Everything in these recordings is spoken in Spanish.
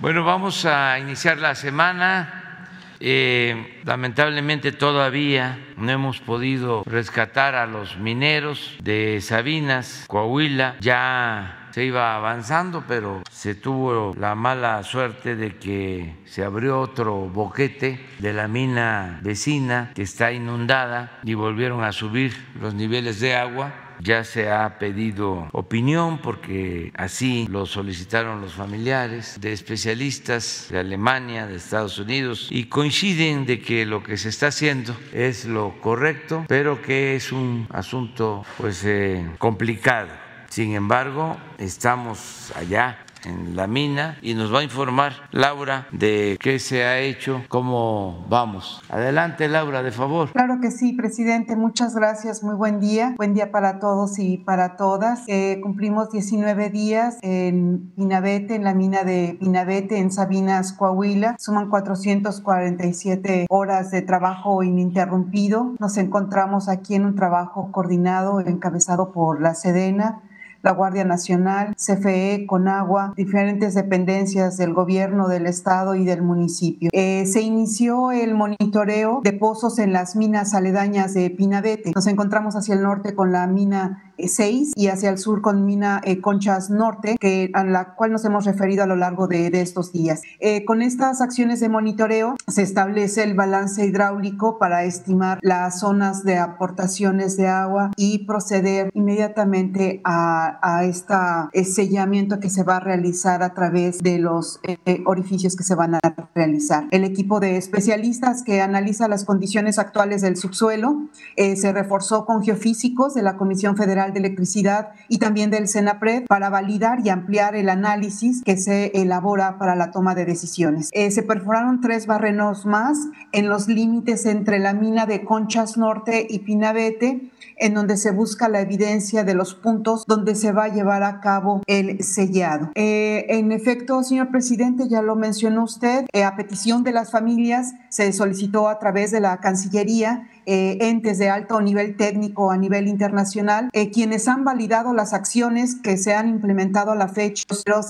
Bueno, vamos a iniciar la semana. Eh, lamentablemente todavía no hemos podido rescatar a los mineros de Sabinas, Coahuila. Ya se iba avanzando, pero se tuvo la mala suerte de que se abrió otro boquete de la mina vecina que está inundada y volvieron a subir los niveles de agua ya se ha pedido opinión porque así lo solicitaron los familiares de especialistas de Alemania, de Estados Unidos y coinciden de que lo que se está haciendo es lo correcto, pero que es un asunto pues eh, complicado. Sin embargo, estamos allá en la mina y nos va a informar Laura de qué se ha hecho, cómo vamos. Adelante, Laura, de favor. Claro que sí, presidente. Muchas gracias. Muy buen día. Buen día para todos y para todas. Eh, cumplimos 19 días en Pinabete, en la mina de Pinabete, en Sabinas, Coahuila. Suman 447 horas de trabajo ininterrumpido. Nos encontramos aquí en un trabajo coordinado, encabezado por la Sedena la Guardia Nacional, CFE, Conagua, diferentes dependencias del gobierno, del estado y del municipio. Eh, se inició el monitoreo de pozos en las minas aledañas de Pinabete. Nos encontramos hacia el norte con la mina 6 y hacia el sur con Mina eh, Conchas Norte, que, a la cual nos hemos referido a lo largo de, estos días. Eh, con estas acciones de monitoreo se establece el balance hidráulico para estimar las zonas de aportaciones de agua y proceder inmediatamente a, a este sellamiento que se va a realizar a través de los eh, orificios que se van a realizar. El equipo de especialistas que analiza las condiciones actuales del subsuelo se reforzó con geofísicos de la Comisión Federal de Electricidad y también del SENAPRED para validar y ampliar el análisis que se elabora para la toma de decisiones. Eh, se perforaron tres barrenos más en los límites entre la mina de Conchas Norte y Pinabete, en donde se busca la evidencia de los puntos donde se va a llevar a cabo el sellado. Eh, en efecto, señor presidente, ya lo mencionó usted, eh, a petición de las familias se solicitó a través de la Cancillería eh, entes de alto nivel técnico a nivel internacional, eh, quienes han validado las acciones que se han implementado a la fecha.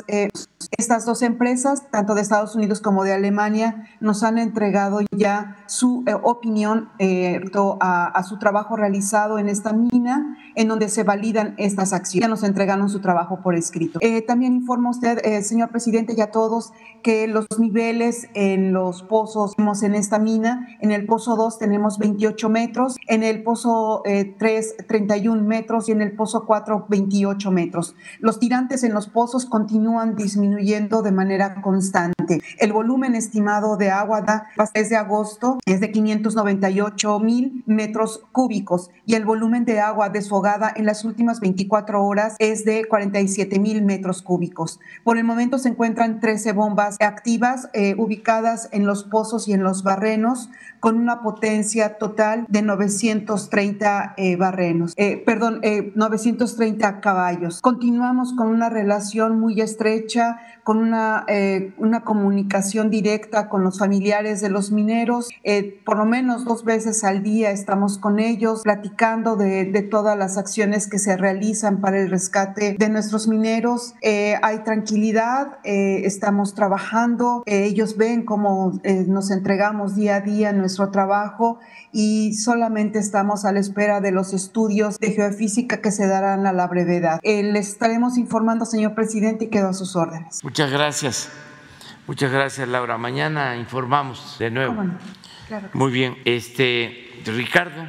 Eh, estas dos empresas, tanto de Estados Unidos como de Alemania, nos han entregado ya su opinión a, a, su trabajo realizado en esta mina, en donde se validan estas acciones. Ya nos entregaron su trabajo por escrito. también informa usted, señor presidente, y a todos, que los niveles en los pozos en esta mina, en el pozo 2 tenemos 28 metros, en el pozo 3, eh, 31 metros y en el pozo 4, 28 metros. Los tirantes en los pozos continúan disminuyendo de manera constante. El volumen estimado de agua desde agosto es de 598 mil metros cúbicos y el volumen de agua desfogada en las últimas 24 horas es de 47 mil metros cúbicos. Por el momento se encuentran 13 bombas activas eh, ubicadas en los pozos y en los barrenos con una potencia total de 930 eh, barrenos, eh, perdón, 930 eh, caballos. Continuamos con una relación muy estrecha, con una, una comunicación directa con los familiares de los mineros. por lo menos dos veces al día estamos con ellos platicando de, todas las acciones que se realizan para el rescate de nuestros mineros. hay tranquilidad, estamos trabajando, ellos ven cómo nos entregamos día a día nuestro trabajo y solamente estamos a la espera de los estudios de geofísica que se darán a la brevedad. Eh, les estaremos informando, señor presidente, y quedo a sus órdenes. Muchas gracias. Muchas gracias, Laura. Mañana informamos de nuevo. Muy bien. Este, Ricardo.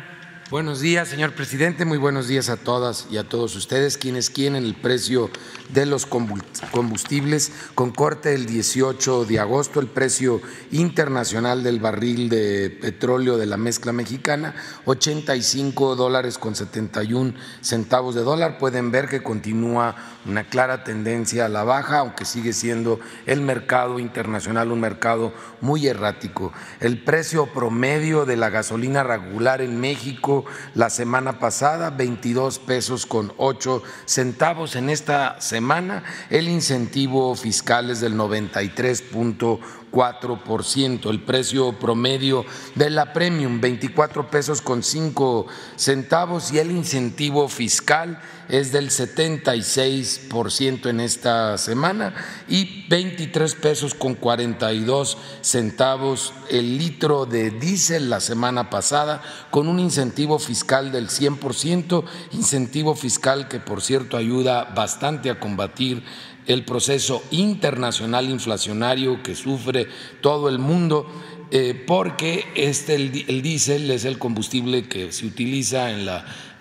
Buenos días, señor presidente. Muy buenos días a todas y a todos ustedes. Quienes quieren el precio de los combustibles con corte el 18 de agosto, el precio internacional del barril de petróleo de la mezcla mexicana, 85 dólares con 71 centavos de dólar. Pueden ver que continúa una clara tendencia a la baja, aunque sigue siendo el mercado internacional un mercado muy errático. El precio promedio de la gasolina regular en México la semana pasada, 22 pesos con 8 centavos. En esta semana el incentivo fiscal es del 93.1 4%. El precio promedio de la premium, 24 pesos con 5 centavos y el incentivo fiscal es del 76% en esta semana y 23 pesos con 42 centavos el litro de diésel la semana pasada con un incentivo fiscal del 100%, incentivo fiscal que por cierto ayuda bastante a combatir el proceso internacional inflacionario que sufre todo el mundo eh, porque este, el, diésel es el combustible que se utiliza en,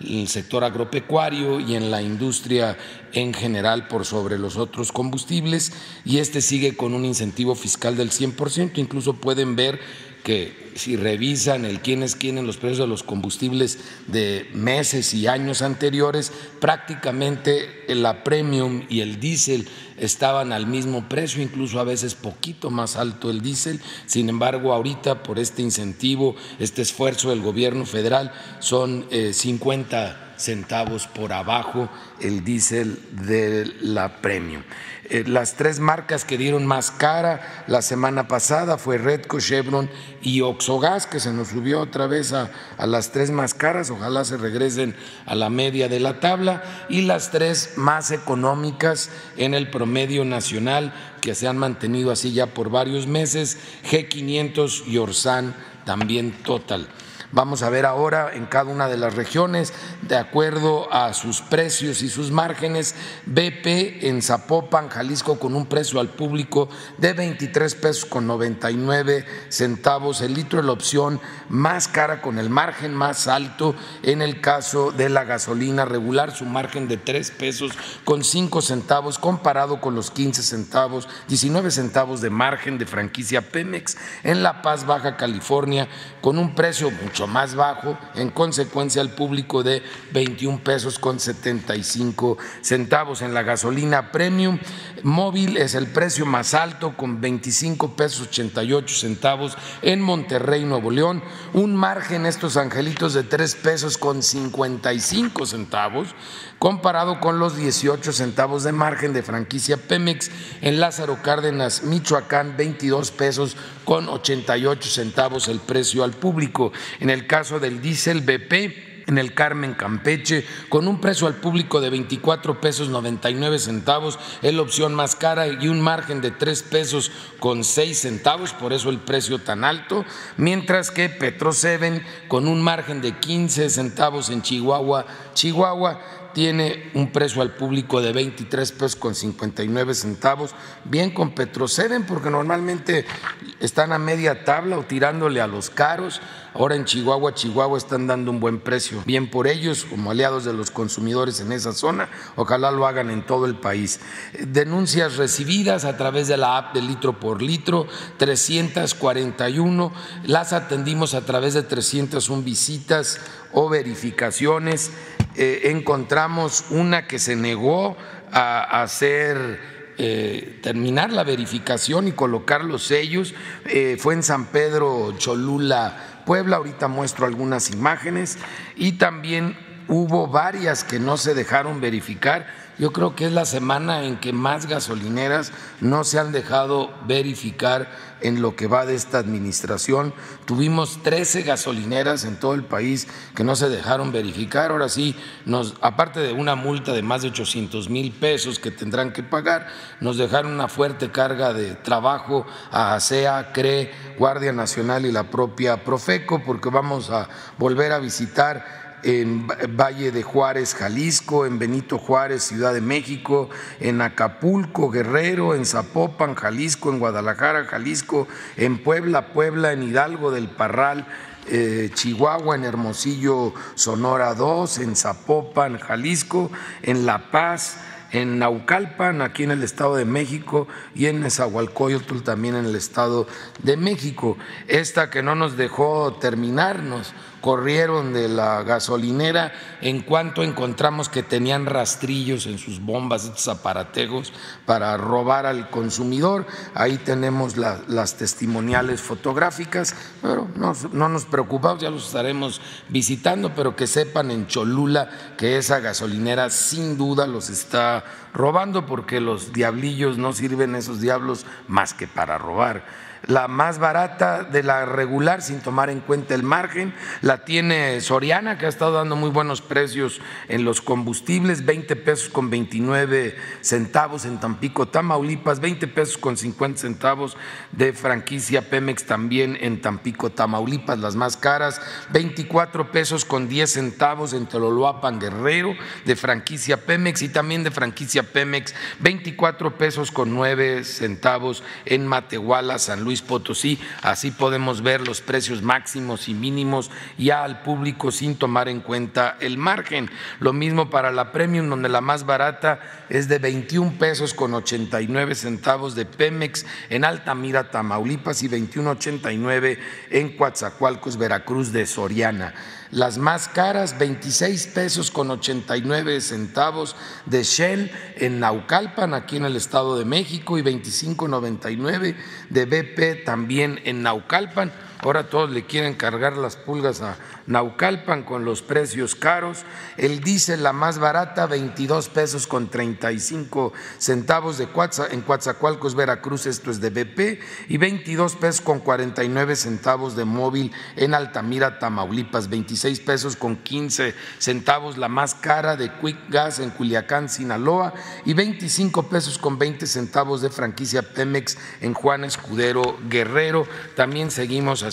el sector agropecuario y en la industria en general por sobre los otros combustibles y este sigue con un incentivo fiscal del 100%, incluso pueden ver que si revisan el quién es quién en los precios de los combustibles de meses y años anteriores, prácticamente la premium y el diésel estaban al mismo precio, incluso a veces poquito más alto el diésel. Sin embargo, ahorita por este incentivo, este esfuerzo del gobierno federal, son 50 eh, centavos por abajo el diésel de la premium. Eh, las tres marcas que dieron más cara la semana pasada fue Redco, Chevron y Oxogas, que se nos subió otra vez a, a, las tres más caras, ojalá se regresen a la media de la tabla, y las tres más económicas en el promedio nacional, que se han mantenido así ya por varios meses, G500 y Orsan también total. Vamos a ver ahora en cada una de las regiones, de acuerdo a sus precios y sus márgenes, BP en Zapopan, Jalisco, con un precio al público de 23 pesos con 99 centavos. El litro, la opción más cara con el margen más alto en el caso de la gasolina regular, su margen de 3 pesos con 5 centavos comparado con los 15 centavos, 19 centavos de margen de franquicia Pemex en La Paz, Baja California, con un precio mucho más bajo, en consecuencia al público de 21 pesos con 75 centavos. En la gasolina premium móvil es el precio más alto con 25 pesos 88 centavos en Monterrey, Nuevo León, un margen estos angelitos de 3 pesos con 55 centavos comparado con los 18 centavos de margen de franquicia Pemex en Lázaro Cárdenas, Michoacán, 22 pesos con 88 centavos el precio al público. En el caso del diésel BP, en el Carmen Campeche, con un precio al público de 24 pesos 99 centavos, es la opción más cara y un margen de 3 pesos con 6 centavos, por eso el precio tan alto, mientras que Petro 7 con un margen de 15 centavos en Chihuahua, Chihuahua tiene un precio al público de 23 pesos con 59 centavos, bien con Petroceden, porque normalmente están a media tabla o tirándole a los caros. Ahora en Chihuahua, Chihuahua están dando un buen precio, bien por ellos, como aliados de los consumidores en esa zona. Ojalá lo hagan en todo el país. Denuncias recibidas a través de la app de litro por litro, 341. Las atendimos a través de 301 visitas o verificaciones. Eh, encontramos una que se negó a hacer eh, terminar la verificación y colocar los sellos. Eh, fue en San Pedro Cholula, Puebla. Ahorita muestro algunas imágenes. Y también hubo varias que no se dejaron verificar yo creo que es la semana en que más gasolineras no se han dejado verificar en lo que va de esta administración. Tuvimos 13 gasolineras en todo el país que no se dejaron verificar. Ahora sí, nos, aparte de una multa de más de 800 mil pesos que tendrán que pagar, nos dejaron una fuerte carga de trabajo a ASEA, CRE, Guardia Nacional y la propia Profeco, porque vamos a volver a visitar en Valle de Juárez, Jalisco, en Benito Juárez, Ciudad de México, en Acapulco, Guerrero, en Zapopan, Jalisco, en Guadalajara, Jalisco, en Puebla, Puebla, en Hidalgo del Parral, eh, Chihuahua, en Hermosillo, Sonora 2, en Zapopan, Jalisco, en La Paz, en Naucalpan, aquí en el Estado de México, y en Nezahualcóyotl, también en el Estado de México. Esta que no nos dejó terminarnos, corrieron de la gasolinera en cuanto encontramos que tenían rastrillos en sus bombas, estos aparatejos, para robar al consumidor. Ahí tenemos las testimoniales fotográficas, pero no, no nos preocupamos, ya los estaremos visitando, pero que sepan en Cholula que esa gasolinera sin duda los está robando porque los diablillos no sirven esos diablos más que para robar. La más barata de la regular sin tomar en cuenta el margen, la tiene Soriana que ha estado dando muy buenos precios en los combustibles, 20 pesos con 29 centavos en Tampico, Tamaulipas, 20 pesos con 50 centavos de franquicia Pemex también en Tampico, Tamaulipas, las más caras, 24 pesos con 10 centavos en Tololoapan, Guerrero, de franquicia Pemex y también de franquicia Pemex, 24 pesos con 9 centavos en Matehuala, San Luis Potosí. Así podemos ver los precios máximos y mínimos ya al público sin tomar en cuenta el margen. Lo mismo para la Premium, donde la más barata es de 21 pesos con 89 centavos de Pemex en Altamira, Tamaulipas y 21.89 en Coatzacoalcos, Veracruz de Soriana. Las más caras, 26 pesos con 89 centavos de Shell en Naucalpan, aquí en el Estado de México, y 25.99 de BP también en Naucalpan. Ahora todos le quieren cargar las pulgas a Naucalpan con los precios caros. El diésel, la más barata, 22 pesos con 35 centavos de Cuatza, en Coatzacoalcos, Veracruz, esto es de BP, y 22 pesos con 49 centavos de móvil en Altamira, Tamaulipas, 26 pesos con 15 centavos la más cara de Quick Gas en Culiacán, Sinaloa, y 25 pesos con 20 centavos de franquicia Pemex en Juan Escudero, Guerrero. También seguimos haciendo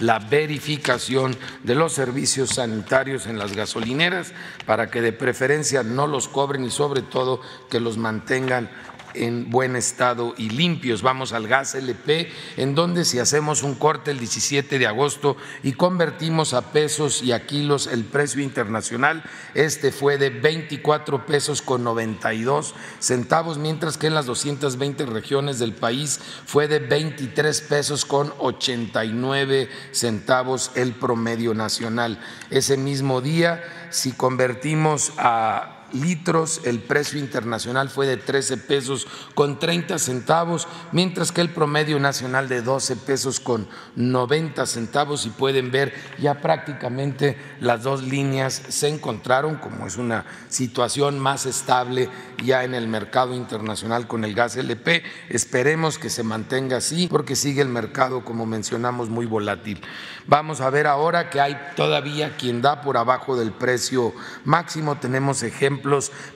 la verificación de los servicios sanitarios en las gasolineras para que de preferencia no los cobren y sobre todo que los mantengan en buen estado y limpios. Vamos al gas LP, en donde si hacemos un corte el 17 de agosto y convertimos a pesos y a kilos el precio internacional, este fue de 24 pesos con 92 centavos, mientras que en las 220 regiones del país fue de 23 pesos con 89 centavos el promedio nacional. Ese mismo día, si convertimos a litros, el precio internacional fue de 13 pesos con 30 centavos, mientras que el promedio nacional de 12 pesos con 90 centavos. Y pueden ver ya prácticamente las dos líneas se encontraron, como es una situación más estable ya en el mercado internacional con el gas LP. Esperemos que se mantenga así porque sigue el mercado, como mencionamos, muy volátil. Vamos a ver ahora que hay todavía quien da por abajo del precio máximo. Tenemos ejemplos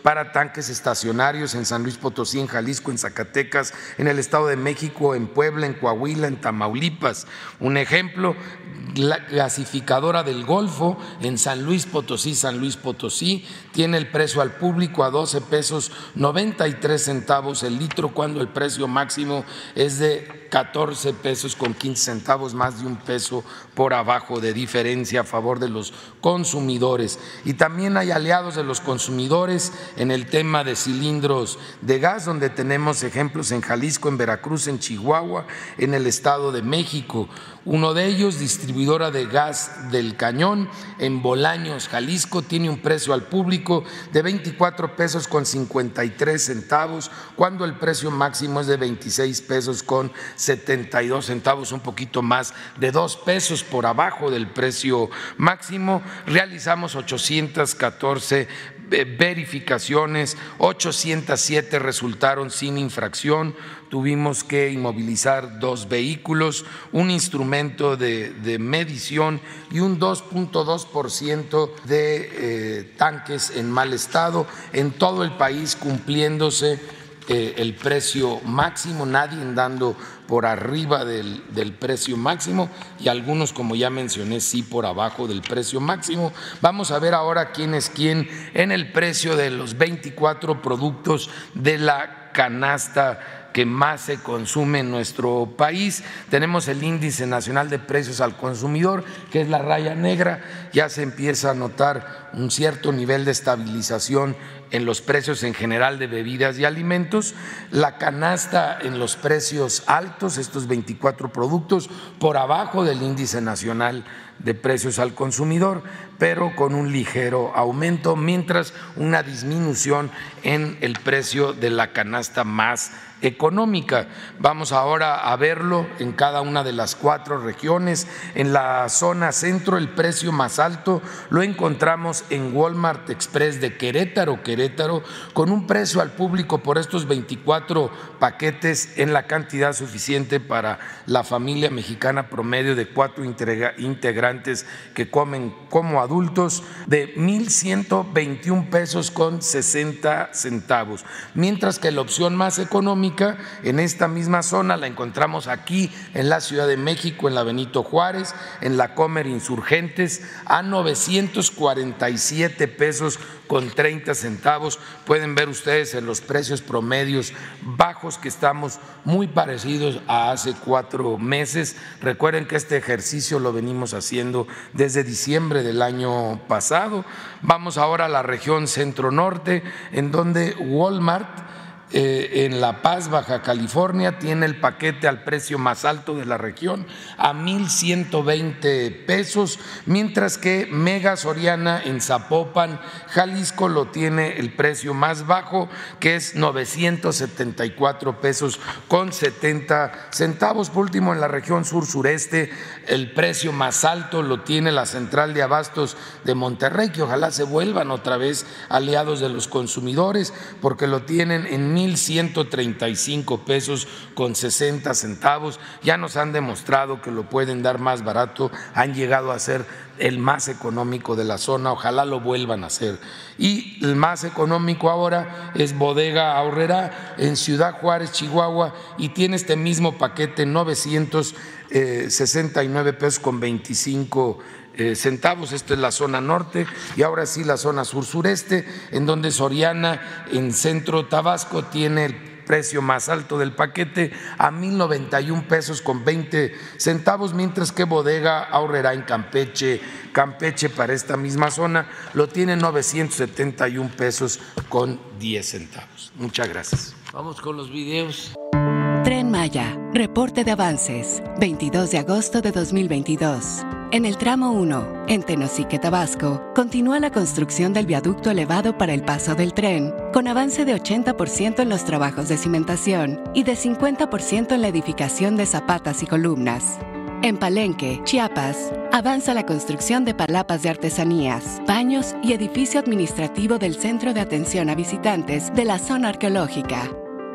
para tanques estacionarios en San Luis Potosí, en Jalisco, en Zacatecas, en el Estado de México, en Puebla, en Coahuila, en Tamaulipas. Un ejemplo, la gasificadora del Golfo en San Luis Potosí, San Luis Potosí, tiene el precio al público a 12 pesos 93 centavos el litro, cuando el precio máximo es de 14 pesos con 15 centavos, más de un peso por abajo de diferencia a favor de los consumidores. Y también hay aliados de los consumidores en el tema de cilindros de gas, donde tenemos ejemplos en Jalisco, en Veracruz, en Chihuahua, en el Estado de México. Uno de ellos, distribuidora de gas del Cañón, en Bolaños, Jalisco, tiene un precio al público de 24 pesos con 53 centavos, cuando el precio máximo es de 26 pesos con 72 centavos, un poquito más de dos pesos por abajo del precio máximo. Realizamos 814 verificaciones, 807 resultaron sin infracción, tuvimos que inmovilizar dos vehículos, un instrumento de, medición y un 2.2% de eh, tanques en mal estado. En todo el país cumpliéndose eh, el precio máximo, nadie dando por arriba del, del, precio máximo y algunos, como ya mencioné, sí por abajo del precio máximo. Vamos a ver ahora quién es quién en el precio de los 24 productos de la canasta que más se consume en nuestro país. Tenemos el índice nacional de precios al consumidor, que es la raya negra. Ya se empieza a notar un cierto nivel de estabilización en los precios en general de bebidas y alimentos, la canasta en los precios altos, estos 24 productos, por abajo del índice nacional de precios al consumidor, pero con un ligero aumento, mientras una disminución en el precio de la canasta más económica. Vamos ahora a verlo en cada una de las cuatro regiones. En la zona centro el precio más alto lo encontramos en Walmart Express de Querétaro, Querétaro, con un precio al público por estos 24 paquetes en la cantidad suficiente para la familia mexicana promedio de cuatro integrantes que comen como adultos de 1.121 pesos con 60 centavos, mientras que la opción más económica en esta misma zona la encontramos aquí en la Ciudad de México, en la Benito Juárez, en la Comer Insurgentes, a 947 pesos con 30 centavos. Pueden ver ustedes en los precios promedios bajos que estamos muy parecidos a hace cuatro meses. Recuerden que este ejercicio lo venimos haciendo desde diciembre del año pasado. Vamos ahora a la región centro-norte, en donde Walmart eh, en La Paz, Baja California, tiene el paquete al precio más alto de la región, a 1.120 pesos, mientras que Mega Soriana en Zapopan, Jalisco, lo tiene el precio más bajo, que es 974 pesos con 70 centavos. Por último, en la región sur-sureste, el precio más alto lo tiene la Central de Abastos de Monterrey, que ojalá se vuelvan otra vez aliados de los consumidores, porque lo tienen en 1.135 pesos con 60 centavos. Ya nos han demostrado que lo pueden dar más barato, han llegado a ser el más económico de la zona, ojalá lo vuelvan a hacer. Y el más económico ahora es Bodega Ahorrera en Ciudad Juárez, Chihuahua, y tiene este mismo paquete 969 pesos con 25 eh, centavos, esta es la zona norte y ahora sí la zona sur-sureste, en donde Soriana en centro Tabasco tiene el precio más alto del paquete a 1.091 pesos con 20 centavos, mientras que Bodega Ahorrera en Campeche, Campeche para esta misma zona lo tiene 971 pesos con 10 centavos. Muchas gracias. Vamos con los videos. Tren Maya, reporte de avances, 22 de agosto de 2022. En el tramo 1, en Tenosique, Tabasco, continúa la construcción del viaducto elevado para el paso del tren, con avance de 80% en los trabajos de cimentación y de 50% en la edificación de zapatas y columnas. En Palenque, Chiapas, avanza la construcción de palapas de artesanías, baños y edificio administrativo del Centro de Atención a Visitantes de la zona arqueológica.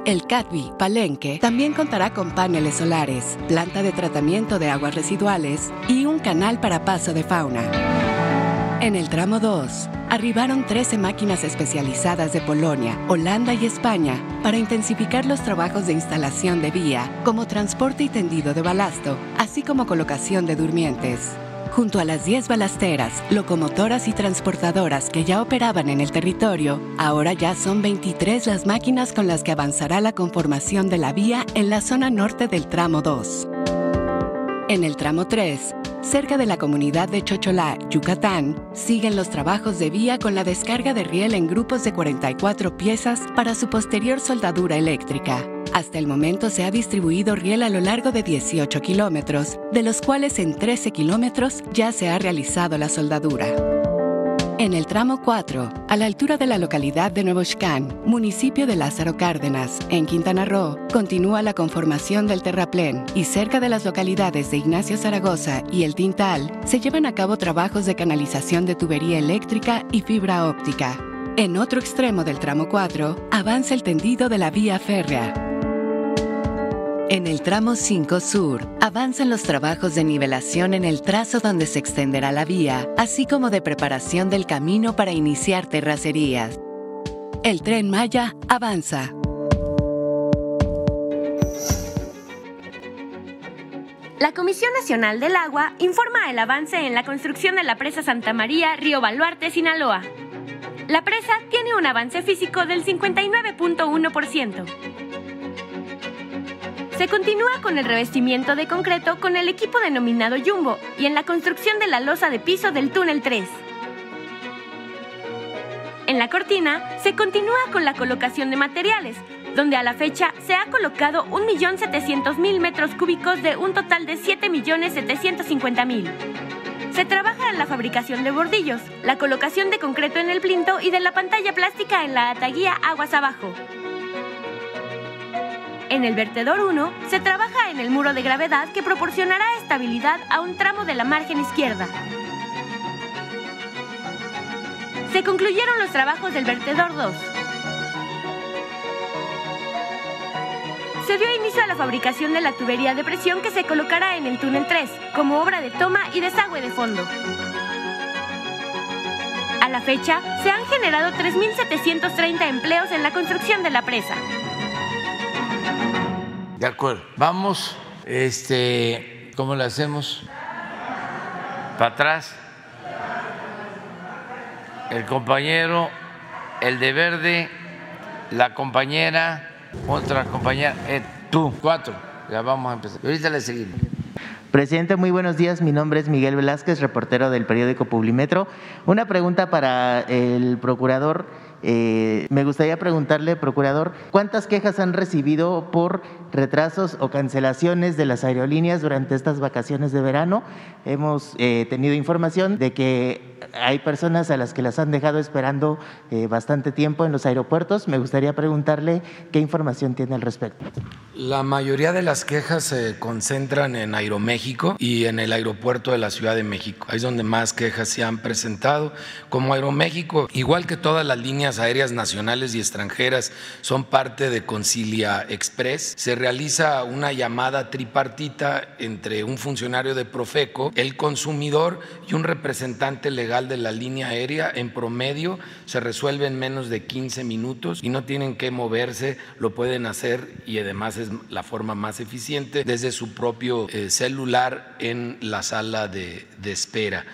El CATBI Palenque también contará con paneles solares, planta de tratamiento de aguas residuales y un canal para paso de fauna. En el tramo 2, arribaron 13 máquinas especializadas de Polonia, Holanda y España para intensificar los trabajos de instalación de vía, como transporte y tendido de balasto, así como colocación de durmientes. Junto a las 10 balasteras, locomotoras y transportadoras que ya operaban en el territorio, ahora ya son 23 las máquinas con las que avanzará la conformación de la vía en la zona norte del tramo 2. En el tramo 3, cerca de la comunidad de Chocholá, Yucatán, siguen los trabajos de vía con la descarga de riel en grupos de 44 piezas para su posterior soldadura eléctrica. Hasta el momento se ha distribuido riel a lo largo de 18 kilómetros, de los cuales en 13 kilómetros ya se ha realizado la soldadura. En el tramo 4, a la altura de la localidad de Nuevo Xcán, municipio de Lázaro Cárdenas, en Quintana Roo, continúa la conformación del terraplén y cerca de las localidades de Ignacio Zaragoza y El Tintal se llevan a cabo trabajos de canalización de tubería eléctrica y fibra óptica. En otro extremo del tramo 4, avanza el tendido de la vía férrea, en el tramo 5 Sur, avanzan los trabajos de nivelación en el trazo donde se extenderá la vía, así como de preparación del camino para iniciar terracerías. El tren Maya avanza. La Comisión Nacional del Agua informa el avance en la construcción de la presa Santa María, Río Baluarte, Sinaloa. La presa tiene un avance físico del 59.1%. Se continúa con el revestimiento de concreto con el equipo denominado Jumbo y en la construcción de la losa de piso del túnel 3. En la cortina se continúa con la colocación de materiales, donde a la fecha se ha colocado 1.700.000 metros cúbicos de un total de 7.750.000. Se trabaja en la fabricación de bordillos, la colocación de concreto en el plinto y de la pantalla plástica en la ataguía aguas abajo. En el vertedor 1 se trabaja en el muro de gravedad que proporcionará estabilidad a un tramo de la margen izquierda. Se concluyeron los trabajos del vertedor 2. Se dio inicio a la fabricación de la tubería de presión que se colocará en el túnel 3, como obra de toma y desagüe de fondo. A la fecha, se han generado 3.730 empleos en la construcción de la presa. De acuerdo. Vamos, este, ¿cómo lo hacemos? Para atrás. El compañero, el de verde, la compañera, otra compañera, eh, tú, cuatro. Ya vamos a empezar. Ahorita le seguimos. Presidente, muy buenos días. Mi nombre es Miguel Velázquez, reportero del periódico Publimetro. Una pregunta para el procurador. Eh, me gustaría preguntarle, procurador, ¿cuántas quejas han recibido por retrasos o cancelaciones de las aerolíneas durante estas vacaciones de verano? Hemos eh, tenido información de que hay personas a las que las han dejado esperando eh, bastante tiempo en los aeropuertos. Me gustaría preguntarle qué información tiene al respecto. La mayoría de las quejas se concentran en Aeroméxico y en el aeropuerto de la Ciudad de México. Ahí es donde más quejas se han presentado. Como Aeroméxico, igual que todas las líneas aéreas nacionales y extranjeras, son parte de Concilia Express, se realiza una llamada tripartita entre un funcionario de Profeco, el consumidor y un representante legal de la línea aérea. En promedio se resuelve en menos de 15 minutos y no tienen que moverse, lo pueden hacer y además es la forma más eficiente desde su propio eh, celular en la sala de, espera.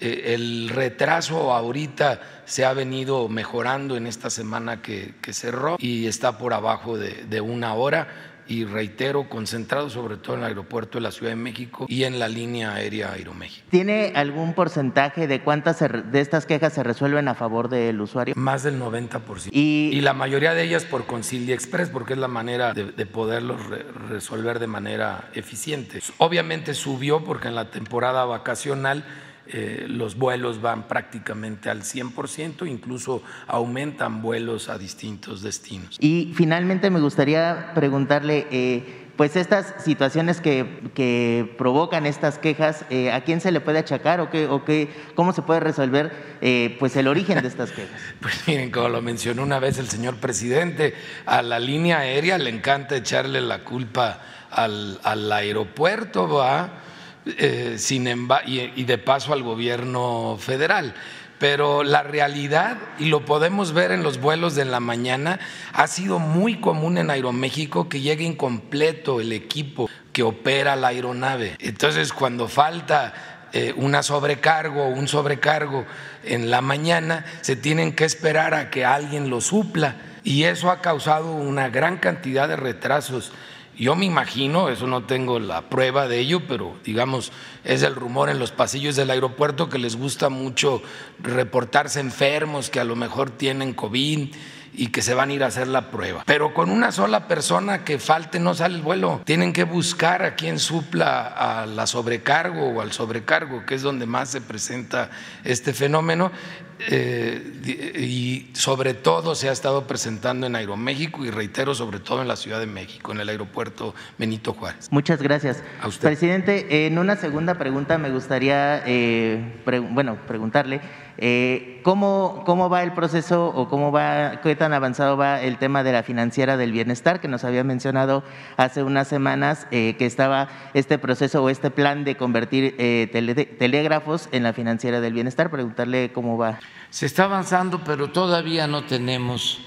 Eh, el retraso ahorita se ha venido mejorando en esta semana que, cerró y está por abajo de una hora y reitero, concentrado sobre todo en el aeropuerto de la Ciudad de México y en la línea aérea Aeroméxico. ¿Tiene algún porcentaje de cuántas de estas quejas se resuelven a favor del usuario? Más del 90%. Y- Y, la mayoría de ellas por Concilia Express, porque es la manera de, de poderlos re- resolver de manera eficiente. Obviamente subió porque en la temporada vacacional eh, los vuelos van prácticamente al 100%, incluso aumentan vuelos a distintos destinos. Y finalmente me gustaría preguntarle, eh, pues estas situaciones que, que provocan estas quejas, eh, ¿a quién se le puede achacar o, qué, o qué, cómo se puede resolver eh, pues el origen de estas quejas? Pues miren, como lo mencionó una vez el señor presidente, a la línea aérea le encanta echarle la culpa al, al aeropuerto, ¿va? Eh, sin y de paso al gobierno federal. Pero la realidad, y lo podemos ver en los vuelos de la mañana, ha sido muy común en Aeroméxico que llegue incompleto el equipo que opera la aeronave. Entonces, cuando falta eh, una sobrecargo o un sobrecargo en la mañana, se tienen que esperar a que alguien lo supla. Y eso ha causado una gran cantidad de retrasos. Yo me imagino, eso no tengo la prueba de ello, pero digamos, es el rumor en los pasillos del aeropuerto que les gusta mucho reportarse enfermos, que a lo mejor tienen COVID y que se van a ir a hacer la prueba. Pero con una sola persona que falte no sale el vuelo. Tienen que buscar a quien supla a la sobrecargo o al sobrecargo, que es donde más se presenta este fenómeno. Eh, y sobre todo se ha estado presentando en Aeroméxico y reitero, sobre todo en la Ciudad de México, en el aeropuerto Benito Juárez. Muchas gracias. A usted. Presidente, en una segunda pregunta me gustaría, eh, pre- bueno, preguntarle eh, ¿cómo, cómo va el proceso o cómo va, qué tan avanzado va el tema de la financiera del bienestar que nos había mencionado hace unas semanas eh, que estaba este proceso o este plan de convertir eh, telégrafos en la financiera del bienestar. Preguntarle cómo va. Se está avanzando, pero todavía no tenemos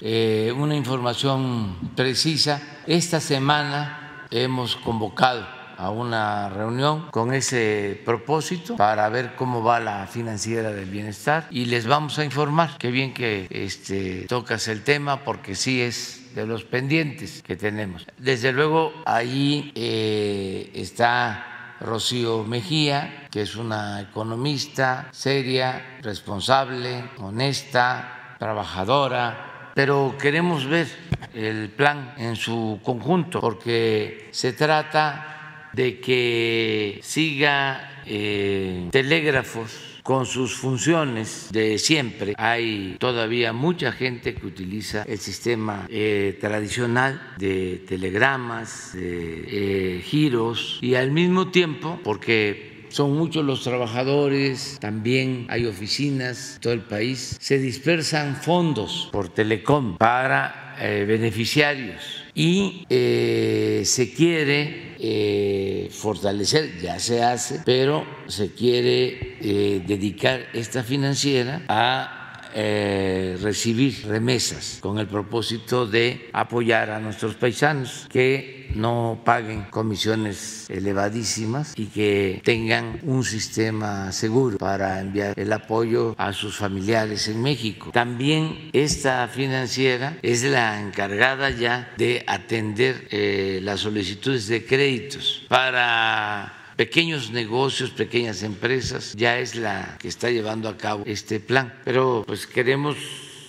una información precisa. Esta semana hemos convocado a una reunión con ese propósito para ver cómo va la financiera del bienestar y les vamos a informar. Qué bien que este, tocas el tema porque sí es de los pendientes que tenemos. Desde luego ahí eh, está Rocío Mejía, que es una economista seria, responsable, honesta, trabajadora, pero queremos ver el plan en su conjunto porque se trata de que siga eh, telégrafos con sus funciones de siempre. Hay todavía mucha gente que utiliza el sistema eh, tradicional de telegramas, de eh, giros y al mismo tiempo, porque son muchos los trabajadores, también hay oficinas en todo el país, se dispersan fondos por Telecom para beneficiarios y se quiere eh, fortalecer, ya se hace, pero se quiere dedicar esta financiera a recibir remesas con el propósito de apoyar a nuestros paisanos que no paguen comisiones elevadísimas y que tengan un sistema seguro para enviar el apoyo a sus familiares en México. También esta financiera es la encargada ya de atender eh, las solicitudes de créditos para pequeños negocios, pequeñas empresas, ya es la que está llevando a cabo este plan. Pero pues queremos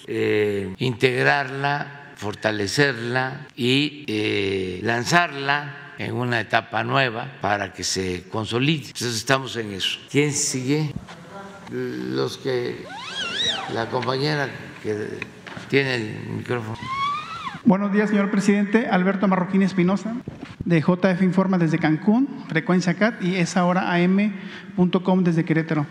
eh, integrarla fortalecerla y eh, lanzarla en una etapa nueva para que se consolide. Entonces estamos en eso. ¿Quién sigue? Los que la compañera que tiene el micrófono. Buenos días, señor presidente. Alberto Marroquín Espinosa, de JF Informa desde Cancún, Frecuencia CAT y es ahora am.com desde Querétaro.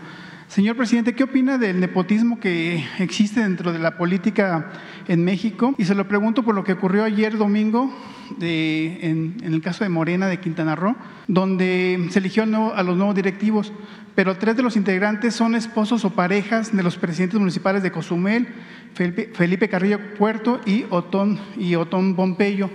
Señor presidente, ¿qué opina del nepotismo que existe dentro de la política en México? Y se lo pregunto por lo que ocurrió ayer domingo en, el caso de Morena de Quintana Roo, donde se eligió a los nuevos directivos, pero tres de los integrantes son esposos o parejas de los presidentes municipales de Cozumel, Felipe Carrillo Puerto y Otón, y Otón Pompeyo.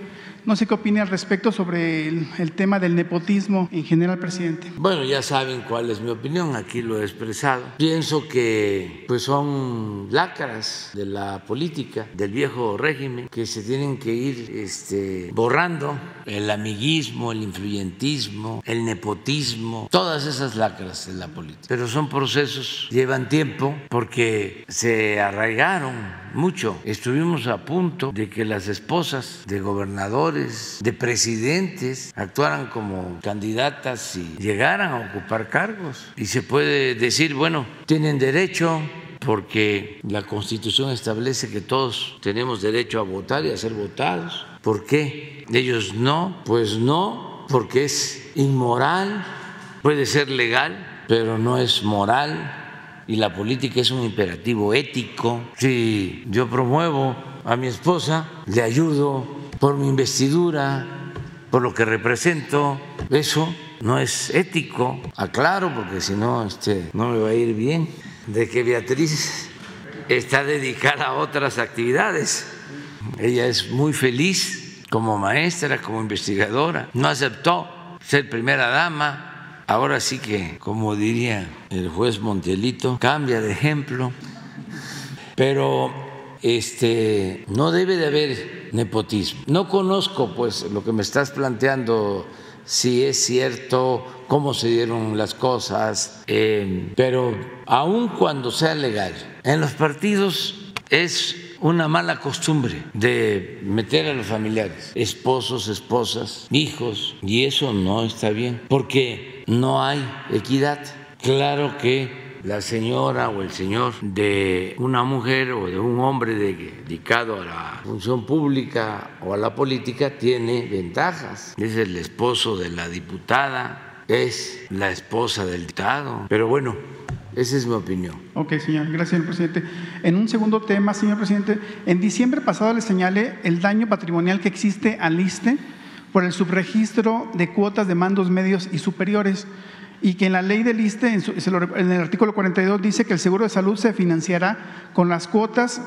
No sé qué opina al respecto sobre el, tema del nepotismo en general, presidente. Bueno, ya saben cuál es mi opinión, aquí lo he expresado. Pienso que pues son lácaras de la política del viejo régimen que se tienen que ir este, borrando el amiguismo, el influyentismo, el nepotismo, todas esas lácaras de la política. Pero son procesos, llevan tiempo porque se arraigaron mucho. Estuvimos a punto de que las esposas de gobernadores de presidentes, actuaran como candidatas y llegaran a ocupar cargos. Y se puede decir, bueno, tienen derecho porque la Constitución establece que todos tenemos derecho a votar y a ser votados. ¿Por qué? Ellos no, pues no, porque es inmoral, puede ser legal, pero no es moral y la política es un imperativo ético. Si yo promuevo a mi esposa, le ayudo por mi investidura, por lo que represento. Eso no es ético, aclaro, porque si no, este, no me va a ir bien, de que Beatriz está dedicada a otras actividades. Ella es muy feliz como maestra, como investigadora. No aceptó ser primera dama. Ahora sí que, como diría el juez Montielito, cambia de ejemplo. Pero este, no debe de haber nepotismo. No conozco pues lo que me estás planteando, si es cierto, cómo se dieron las cosas, eh, pero aun cuando sea legal, en los partidos es una mala costumbre de meter a los familiares, esposos, esposas, hijos, y eso no está bien, porque no hay equidad. Claro que la señora o el señor de una mujer o de un hombre dedicado a la función pública o a la política tiene ventajas. Es el esposo de la diputada, es la esposa del diputado. Pero bueno, esa es mi opinión. Ok, señor. Gracias, señor presidente. En un segundo tema, señor presidente, en diciembre pasado le señalé el daño patrimonial que existe al ISTE por el subregistro de cuotas de mandos medios y superiores y que en la ley del ISTE, en, el artículo 42, dice que el seguro de salud se financiará con las cuotas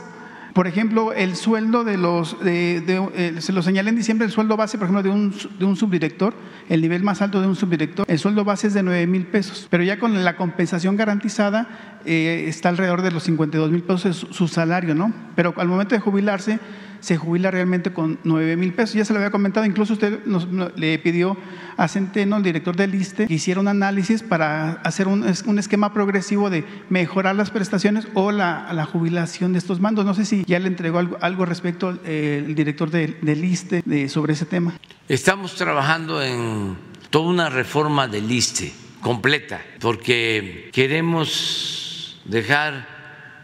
por ejemplo, el sueldo de los, eh, se lo señalé en diciembre, el sueldo base, por ejemplo, de un, de un subdirector, el nivel más alto de un subdirector, el sueldo base es de 9 mil pesos, pero ya con la compensación garantizada eh, está alrededor de los 52 mil pesos su salario, ¿no? Pero al momento de jubilarse, se jubila realmente con 9 mil pesos. Ya se lo había comentado, incluso usted nos, le pidió a Centeno, el director del ISTE, que hiciera un análisis para hacer un, esquema progresivo de mejorar las prestaciones o la, la, jubilación de estos mandos. No sé si ya le entregó algo, algo respecto eh, el director del ISTE de, sobre ese tema. Estamos trabajando en toda una reforma del ISTE completa, porque queremos dejar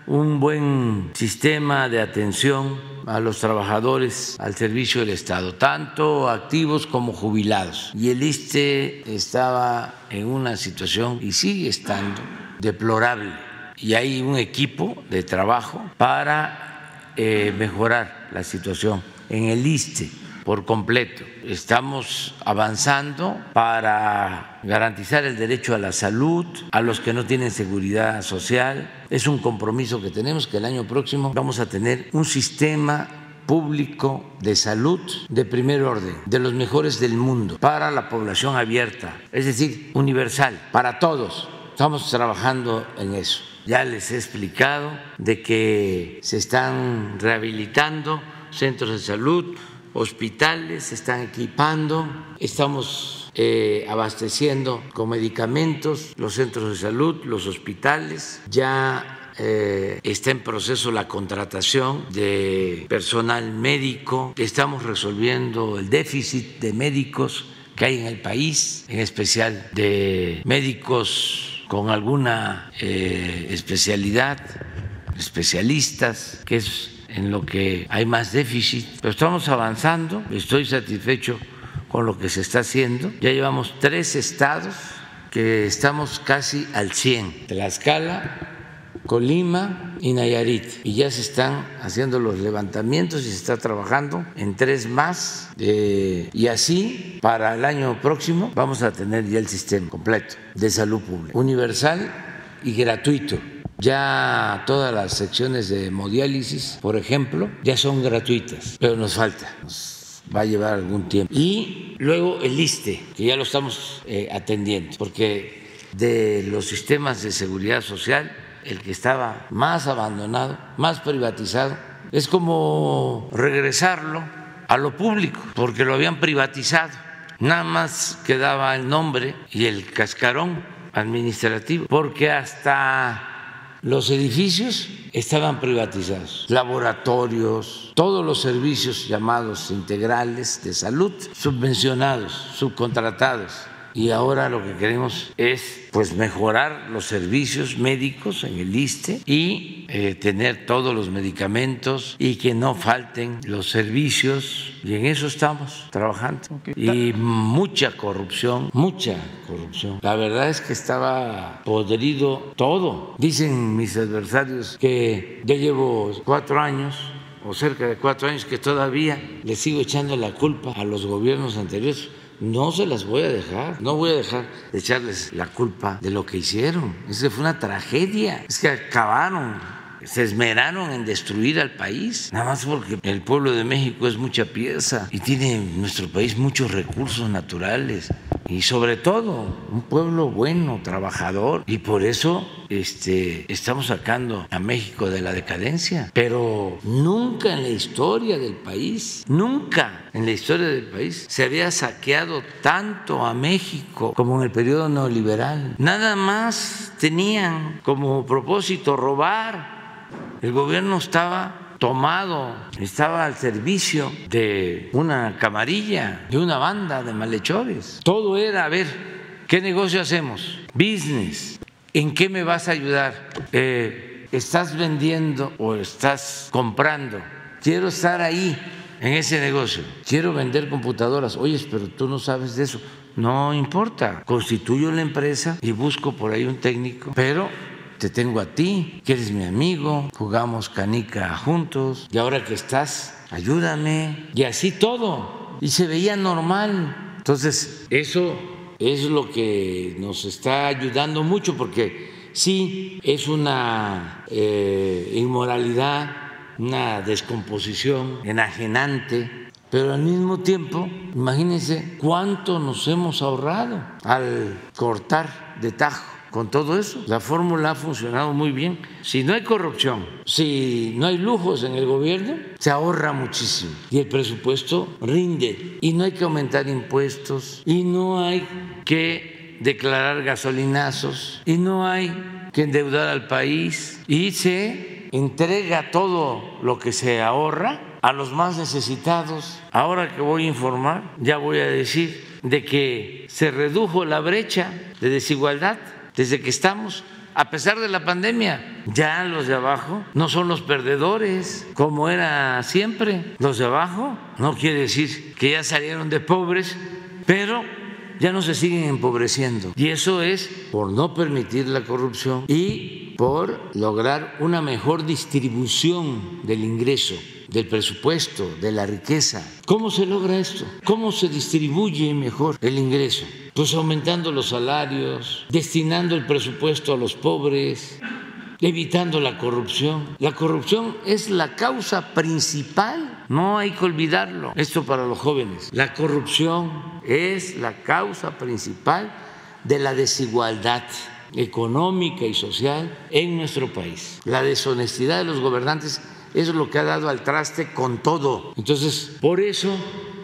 un buen sistema de atención a los trabajadores al servicio del Estado, tanto activos como jubilados. Y el ISTE estaba en una situación, y sigue estando, deplorable. Y hay un equipo de trabajo para eh, mejorar la situación en el ISTE por completo. Estamos avanzando para garantizar el derecho a la salud a los que no tienen seguridad social. Es un compromiso que tenemos que el año próximo vamos a tener un sistema público de salud de primer orden, de los mejores del mundo, para la población abierta, es decir, universal, para todos. Estamos trabajando en eso. Ya les he explicado de que se están rehabilitando centros de salud, hospitales se están equipando, estamos eh, abasteciendo con medicamentos los centros de salud, los hospitales, ya eh, está en proceso la contratación de personal médico, estamos resolviendo el déficit de médicos que hay en el país, en especial de médicos con alguna eh, especialidad, especialistas, que es en lo que hay más déficit, pero estamos avanzando, estoy satisfecho con lo que se está haciendo. Ya llevamos tres estados que estamos casi al 100, Tlaxcala, Colima y Nayarit. Y ya se están haciendo los levantamientos y se está trabajando en tres más. Eh, y así, para el año próximo, vamos a tener ya el sistema completo de salud pública, universal y gratuito ya todas las secciones de hemodiálisis, por ejemplo, ya son gratuitas, pero nos falta, nos va a llevar algún tiempo. Y luego el ISTE, que ya lo estamos eh, atendiendo, porque de los sistemas de seguridad social, el que estaba más abandonado, más privatizado, es como regresarlo a lo público, porque lo habían privatizado. Nada más quedaba el nombre y el cascarón administrativo, porque hasta los edificios estaban privatizados, laboratorios, todos los servicios llamados integrales de salud, subvencionados, subcontratados y ahora lo que queremos es pues mejorar los servicios médicos en el ISTE y eh, tener todos los medicamentos y que no falten los servicios. Y en eso estamos trabajando. Y mucha corrupción mucha corrupción. La verdad es que estaba podrido todo. Dicen mis adversarios que ya llevo cuatro años o cerca de cuatro años que todavía le sigo echando la culpa a los gobiernos anteriores no se las voy a dejar, no voy a dejar de echarles la culpa de lo que hicieron. Esa fue una tragedia, es que acabaron se esmeraron en destruir al país, nada más porque el pueblo de México es mucha pieza y tiene nuestro país muchos recursos naturales. Y sobre todo un pueblo bueno, trabajador. Y por eso este, estamos sacando a México de la decadencia, pero nunca en la historia del país, nunca en la historia del país se había saqueado tanto a México como en el periodo neoliberal. Nada más tenían como propósito robar el gobierno estaba tomado, estaba al servicio de una camarilla, de una banda de malhechores. Todo era, a ver, ¿qué negocio hacemos? Business. ¿En qué me vas a ayudar? Eh, ¿Estás vendiendo o estás comprando? Quiero estar ahí en ese negocio. Quiero vender computadoras. Oye, pero tú no sabes de eso. No importa. Constituyo la empresa y busco por ahí un técnico, pero te tengo a ti, que eres mi amigo, jugamos canica juntos y ahora que estás, ayúdame. Y así todo. Y se veía normal. Entonces, eso es lo que nos está ayudando mucho porque sí es una eh, inmoralidad, una descomposición enajenante, pero al mismo tiempo, imagínense cuánto nos hemos ahorrado al cortar de tajo con todo eso. La fórmula ha funcionado muy bien. Si no hay corrupción, si no hay lujos en el gobierno, se ahorra muchísimo y el presupuesto rinde y no hay que aumentar impuestos y no hay que declarar gasolinazos y no hay que endeudar al país y se entrega todo lo que se ahorra a los más necesitados. Ahora que voy a informar, ya voy a decir de que se redujo la brecha de desigualdad desde que estamos a pesar de la pandemia. Ya los de abajo no son los perdedores, como era siempre. Los de abajo no quiere decir que ya salieron de pobres, pero ya no se siguen empobreciendo. Y eso es por no permitir la corrupción y por lograr una mejor distribución del ingreso del presupuesto, de la riqueza. ¿Cómo se logra esto? ¿Cómo se distribuye mejor el ingreso? Pues aumentando los salarios, destinando el presupuesto a los pobres, evitando la corrupción. La corrupción es la causa principal, no hay que olvidarlo. Esto para los jóvenes. La corrupción es la causa principal de la desigualdad económica y social en nuestro país. La deshonestidad de los gobernantes eso es lo que ha dado al traste con todo. Entonces, por eso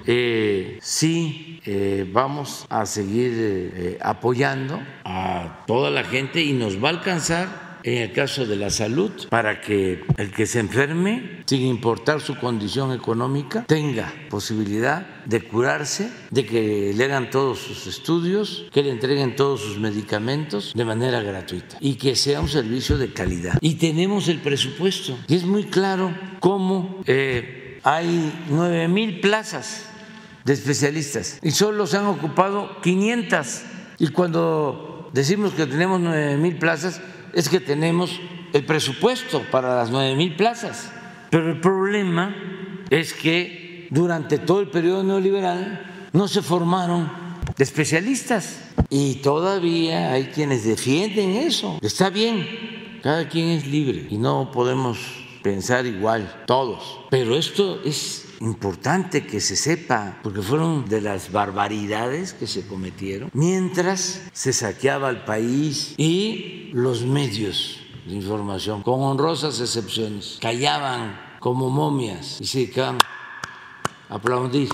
eh, sí eh, vamos a seguir eh, apoyando a toda la gente y nos va a alcanzar en el caso de la salud para que el que se enferme, sin importar su condición económica, tenga posibilidad de curarse, de que le hagan todos sus estudios, que le entreguen todos sus medicamentos de manera gratuita y que sea un servicio de calidad. Y tenemos el presupuesto y es muy claro cómo eh, hay nueve mil plazas de especialistas y solo se han ocupado 500 y cuando decimos que tenemos nueve mil plazas es que tenemos el presupuesto para las nueve mil plazas. Pero el problema es que durante todo el periodo neoliberal no se formaron especialistas y todavía hay quienes defienden eso. Está bien, cada quien es libre y no podemos pensar igual todos, pero esto es importante que se sepa, porque fueron de las barbaridades que se cometieron mientras se saqueaba el país y los medios de información, con honrosas excepciones, callaban como momias y se quedaban a aplaudir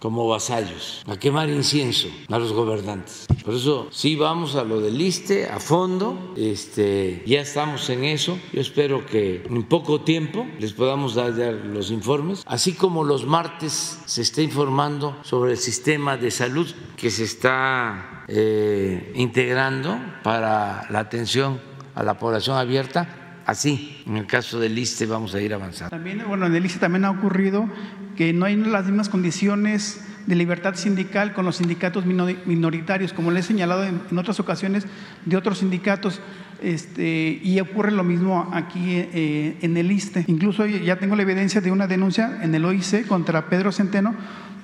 como vasallos, a quemar incienso a los gobernantes. Por eso sí vamos a lo del ISTE a fondo, este, ya estamos en eso. Yo espero que en poco tiempo les podamos dar ya los informes, así como los martes se está informando sobre el sistema de salud que se está eh, integrando para la atención a la población abierta así, en el caso del ISTE vamos a ir avanzando. También, bueno, en el ISTE también ha ocurrido que no hay las mismas condiciones de libertad sindical con los sindicatos minoritarios, como le he señalado en, otras ocasiones de otros sindicatos, este, y ocurre lo mismo aquí eh, en el ISTE. Incluso ya tengo la evidencia de una denuncia en el OIC contra Pedro Centeno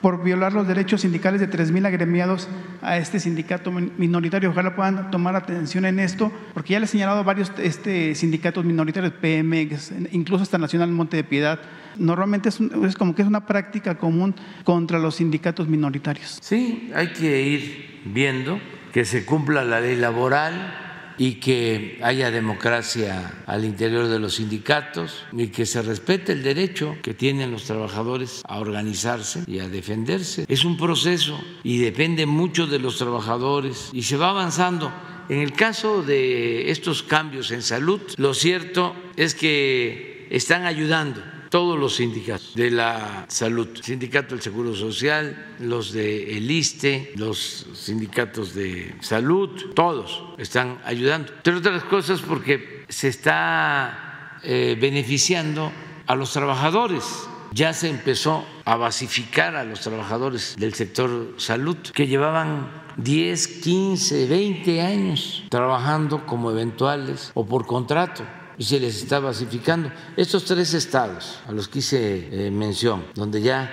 por violar los derechos sindicales de 3.000 agremiados a este sindicato minoritario. Ojalá puedan tomar atención en esto, porque ya le he señalado varios este, sindicatos minoritarios, PMX, incluso hasta Nacional Monte de Piedad. Normalmente es, es como que es una práctica común contra los sindicatos minoritarios. Sí, hay que ir viendo que se cumpla la ley laboral, y que haya democracia al interior de los sindicatos y que se respete el derecho que tienen los trabajadores a organizarse y a defenderse. Es un proceso y depende mucho de los trabajadores y se va avanzando. En el caso de estos cambios en salud, lo cierto es que están ayudando todos los sindicatos de la salud, sindicato del Seguro Social, los de el ISTE, los sindicatos de salud, todos están ayudando. Entre otras cosas porque se está eh, beneficiando a los trabajadores. Ya se empezó a basificar a los trabajadores del sector salud que llevaban 10, 15, 20 años trabajando como eventuales o por contrato se les está basificando. Estos tres estados a los que hice eh, mención, donde ya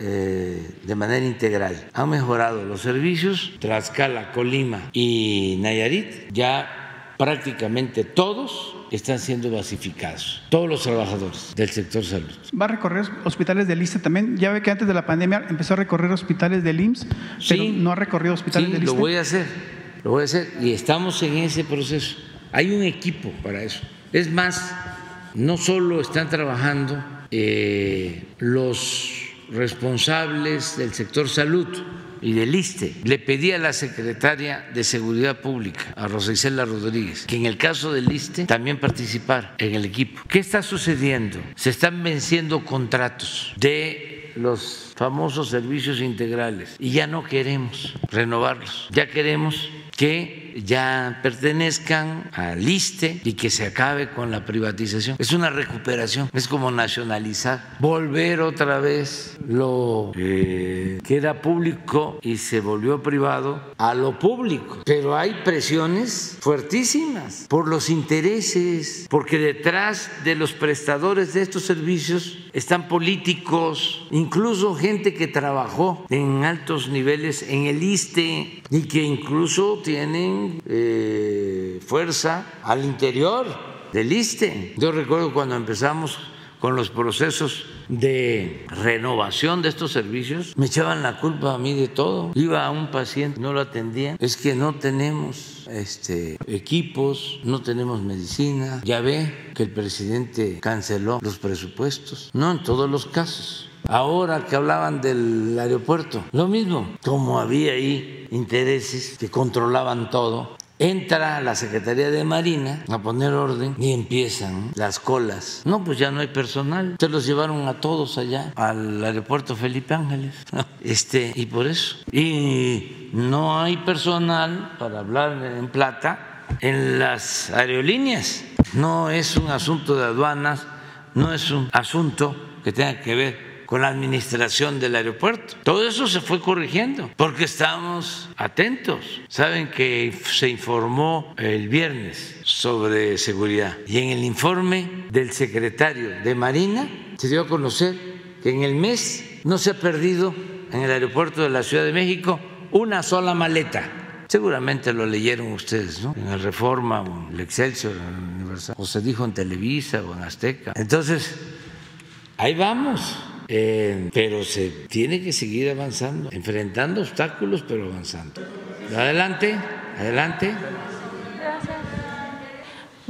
eh, de manera integral han mejorado los servicios, Tlaxcala, Colima y Nayarit, ya prácticamente todos están siendo basificados, todos los trabajadores del sector salud. ¿Va a recorrer hospitales del ISTE también? Ya ve que antes de la pandemia empezó a recorrer hospitales del IMSS, pero no ha recorrido hospitales del ISTE. Lo voy a hacer, lo voy a hacer y estamos en ese proceso. Hay un equipo para eso. Es más, no solo están trabajando eh, los responsables del sector salud y del ISTE. Le pedí a la secretaria de Seguridad Pública, a Rosa Isela Rodríguez, que en el caso del ISTE también participara en el equipo. ¿Qué está sucediendo? Se están venciendo contratos de los famosos servicios integrales y ya no queremos renovarlos, ya queremos que ya pertenezcan al ISTE y que se acabe con la privatización. Es una recuperación, es como nacionalizar, volver otra vez lo que era público y se volvió privado a lo público. Pero hay presiones fuertísimas por los intereses, porque detrás de los prestadores de estos servicios están políticos, incluso gente que trabajó en altos niveles en el ISTE y que incluso tienen eh, fuerza al interior del ISTE. Yo recuerdo cuando empezamos con los procesos de renovación de estos servicios, me echaban la culpa a mí de todo. Iba a un paciente, no lo atendían. Es que no tenemos este, equipos, no tenemos medicina. Ya ve que el presidente canceló los presupuestos. No en todos los casos. Ahora que hablaban del aeropuerto, lo mismo, como había ahí intereses que controlaban todo, entra la Secretaría de Marina a poner orden y empiezan las colas. No, pues ya no hay personal. Se los llevaron a todos allá al aeropuerto Felipe Ángeles. Este, y por eso. Y no hay personal para hablar en plata en las aerolíneas. No es un asunto de aduanas, no es un asunto que tenga que ver con la administración del aeropuerto. Todo eso se fue corrigiendo porque estamos atentos. Saben que se informó el viernes sobre seguridad y en el informe del secretario de Marina se dio a conocer que en el mes no se ha perdido en el aeropuerto de la Ciudad de México una sola maleta. Seguramente lo leyeron ustedes, ¿no? En el Reforma, o en el Excelsior, en el Universal, o se dijo en Televisa o en Azteca. Entonces, ahí vamos eh, pero se tiene que seguir avanzando, enfrentando obstáculos, pero avanzando. Adelante, adelante.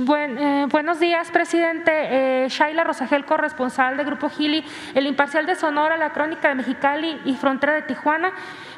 Eh, buenos días, presidente. Eh, Shaila Rosagel, corresponsal de Grupo Gili, El Imparcial de Sonora, La Crónica de Mexicali y Frontera de Tijuana.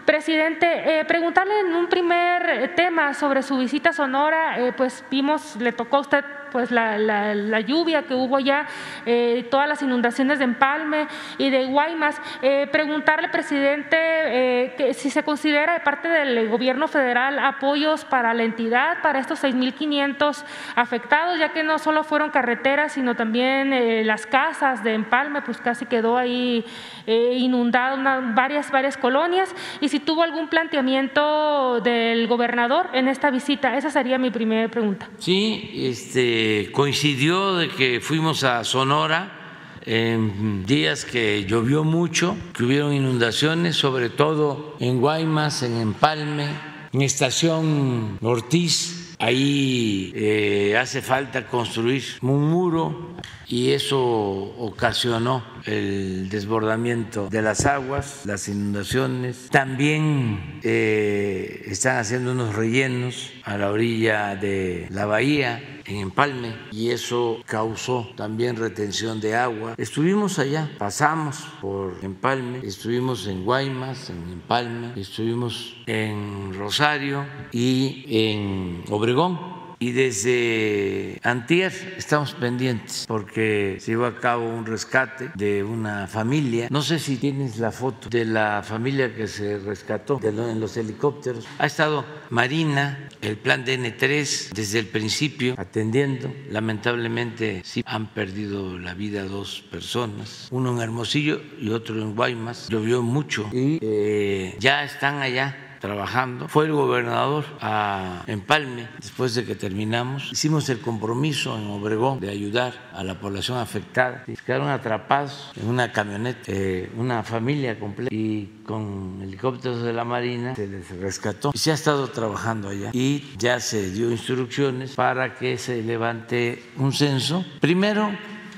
Presidente, preguntarle en un primer tema sobre su visita a Sonora, pues vimos, le tocó a usted pues la, la, lluvia que hubo ya, eh, todas las inundaciones de Empalme y de Guaymas. Eh, preguntarle, presidente, eh, que si se considera de parte del gobierno federal apoyos para la entidad, para estos 6.500 afectados, ya que no solo fueron carreteras, sino también las casas de Empalme, pues casi quedó ahí inundado varias, varias colonias. Y si tuvo algún planteamiento del gobernador en esta visita, esa sería mi primera pregunta. Sí, este coincidió de que fuimos a Sonora en días que llovió mucho, que hubieron inundaciones, sobre todo en Guaymas, en Empalme, en Estación Ortiz. Ahí eh, hace falta construir un muro y eso ocasionó el desbordamiento de las aguas, las inundaciones. También eh, están haciendo unos rellenos a la orilla de la bahía en Empalme y eso causó también retención de agua. Estuvimos allá, pasamos por Empalme, estuvimos en Guaymas, en Empalme, estuvimos en Rosario y en Obregón y desde antier estamos pendientes porque se llevó a cabo un rescate de una familia. No sé si tienes la foto de la familia que se rescató en los helicópteros. Ha estado Marina, el plan DN3 desde el principio atendiendo. Lamentablemente sí han perdido la vida dos personas, uno en Hermosillo y otro en Guaymas. Llovió mucho y eh, ya están allá trabajando. Fue el gobernador a Empalme después de que terminamos. Hicimos el compromiso en Obregón de ayudar a la población afectada. Y quedaron atrapados en una camioneta, eh, una familia completa y con helicópteros de la Marina se les rescató. Y se ha estado trabajando allá y ya se dio instrucciones para que se levante un censo. Primero,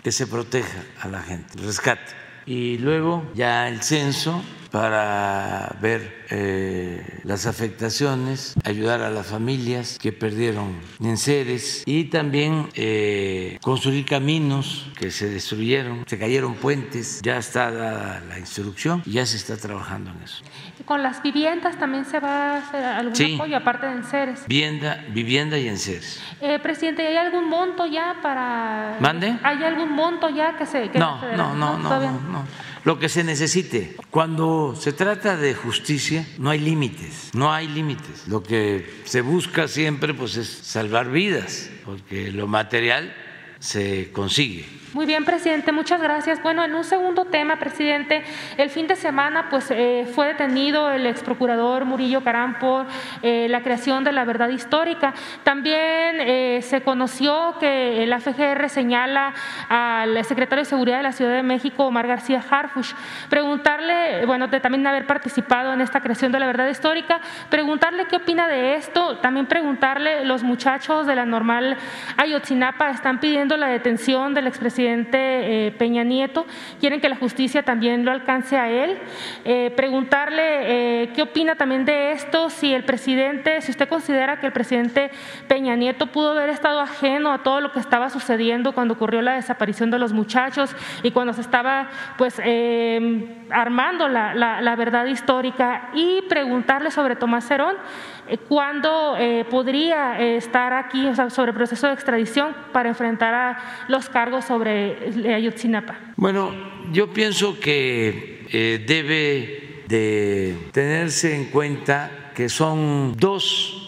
que se proteja a la gente, rescate. Y luego ya el censo para ver eh, las afectaciones, ayudar a las familias que perdieron enseres y también eh, construir caminos que se destruyeron, se cayeron puentes, ya está dada la instrucción y ya se está trabajando en eso. ¿Con las viviendas también se va a hacer algún apoyo aparte de enseres? Vivienda, vivienda y enseres. Eh, presidente, ¿hay algún monto ya para...? ¿Mande? ¿Hay algún monto ya que se...? no, no, no, no, no, no lo que se necesite. Cuando se trata de justicia, no hay límites, no hay límites. Lo que se busca siempre pues, es salvar vidas, porque lo material se consigue muy bien, presidente, muchas gracias. Bueno, en un segundo tema, presidente, el fin de semana pues eh, fue detenido el ex procurador Murillo Caram por eh, la creación de la verdad histórica. También eh, se conoció que el AFGR señala al secretario de Seguridad de la Ciudad de México, Omar García Harfush, preguntarle, bueno, de también haber participado en esta creación de la verdad histórica, preguntarle qué opina de esto, también preguntarle, los muchachos de la normal Ayotzinapa están pidiendo la detención del expresidente presidente eh, Peña Nieto, quieren que la justicia también lo alcance a él. Eh, preguntarle eh, qué opina también de esto, si el presidente, si usted considera que el presidente Peña Nieto pudo haber estado ajeno a todo lo que estaba sucediendo cuando ocurrió la desaparición de los muchachos y cuando se estaba pues armando la, verdad histórica y preguntarle sobre Tomás Cerón ¿Cuándo eh, podría eh, estar aquí sobre el proceso de extradición para enfrentar a los cargos sobre Ayotzinapa? Bueno, yo pienso que debe de tenerse en cuenta que son dos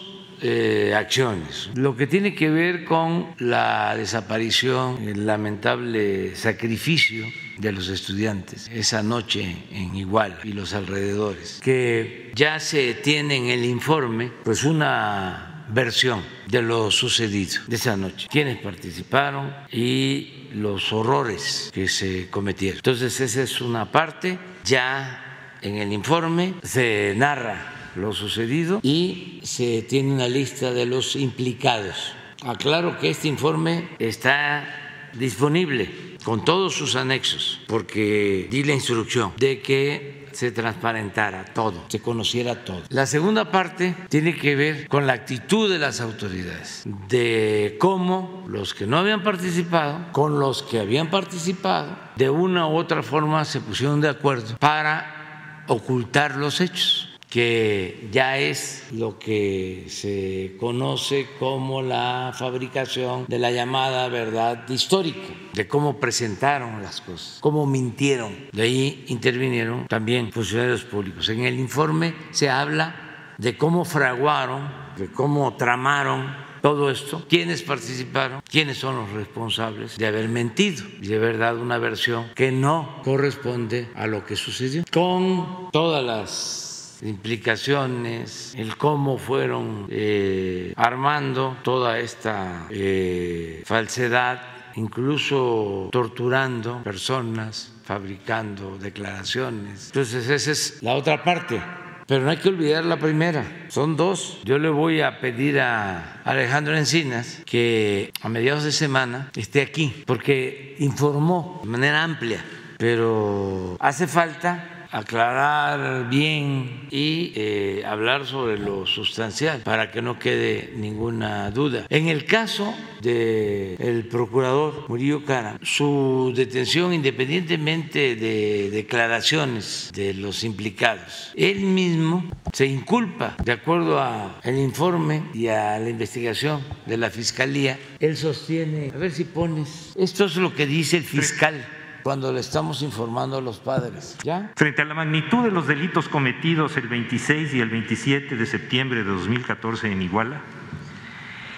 acciones. Lo que tiene que ver con la desaparición, el lamentable sacrificio de los estudiantes esa noche en Iguala y los alrededores, que ya se tiene en el informe pues una versión de lo sucedido de esa noche, quienes participaron y los horrores que se cometieron. Entonces esa es una parte, ya en el informe se narra lo sucedido y se tiene una lista de los implicados. Aclaro que este informe está disponible con todos sus anexos, porque di la instrucción de que se transparentara todo, se conociera todo. La segunda parte tiene que ver con la actitud de las autoridades, de cómo los que no habían participado, con los que habían participado, de una u otra forma se pusieron de acuerdo para ocultar los hechos que ya es lo que se conoce como la fabricación de la llamada verdad histórica, de cómo presentaron las cosas, cómo mintieron. De ahí intervinieron también funcionarios públicos. En el informe se habla de cómo fraguaron, de cómo tramaron todo esto, quiénes participaron, quiénes son los responsables de haber mentido y de haber dado una versión que no corresponde a lo que sucedió, con todas las implicaciones, el cómo fueron eh, armando toda esta eh, falsedad, incluso torturando personas, fabricando declaraciones. Entonces esa es la otra parte. Pero no hay que olvidar la primera, son dos. Yo le voy a pedir a Alejandro Encinas que a mediados de semana esté aquí, porque informó de manera amplia, pero hace falta aclarar bien y eh, hablar sobre lo sustancial para que no quede ninguna duda. En el caso del procurador Murillo Cara, su detención independientemente de declaraciones de los implicados, él mismo se inculpa de acuerdo al informe y a la investigación de la Fiscalía. Él sostiene, a ver si pones, esto es lo que dice el fiscal cuando le estamos informando a los padres. ¿Ya? Frente a la magnitud de los delitos cometidos el 26 y el 27 de septiembre de 2014 en Iguala,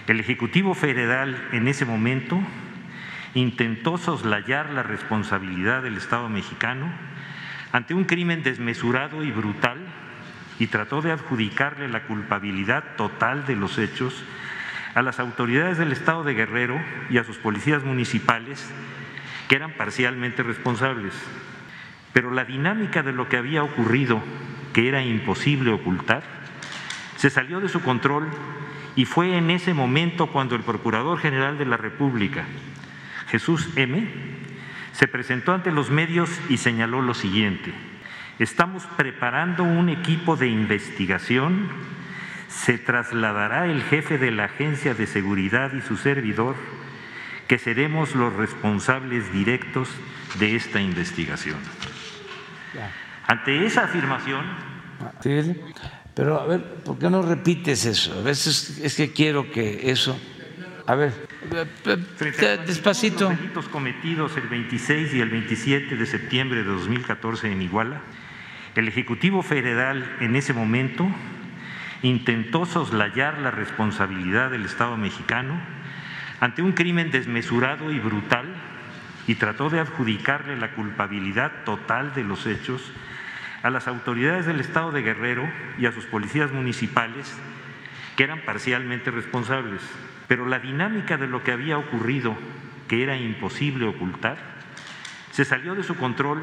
el Ejecutivo Federal en ese momento intentó soslayar la responsabilidad del Estado mexicano ante un crimen desmesurado y brutal y trató de adjudicarle la culpabilidad total de los hechos a las autoridades del Estado de Guerrero y a sus policías municipales que eran parcialmente responsables. Pero la dinámica de lo que había ocurrido, que era imposible ocultar, se salió de su control y fue en ese momento cuando el Procurador General de la República, Jesús M., se presentó ante los medios y señaló lo siguiente, estamos preparando un equipo de investigación, se trasladará el jefe de la Agencia de Seguridad y su servidor, que seremos los responsables directos de esta investigación. Ante esa afirmación... pero a ver, ¿por qué no repites eso? A veces es que quiero que eso A ver, despacito. Los delitos cometidos el 26 y el 27 de septiembre de 2014 en Iguala, el Ejecutivo Federal en ese momento intentó soslayar la responsabilidad del Estado mexicano ante un crimen desmesurado y brutal y trató de adjudicarle la culpabilidad total de los hechos a las autoridades del Estado de Guerrero y a sus policías municipales, que eran parcialmente responsables. Pero la dinámica de lo que había ocurrido, que era imposible ocultar, se salió de su control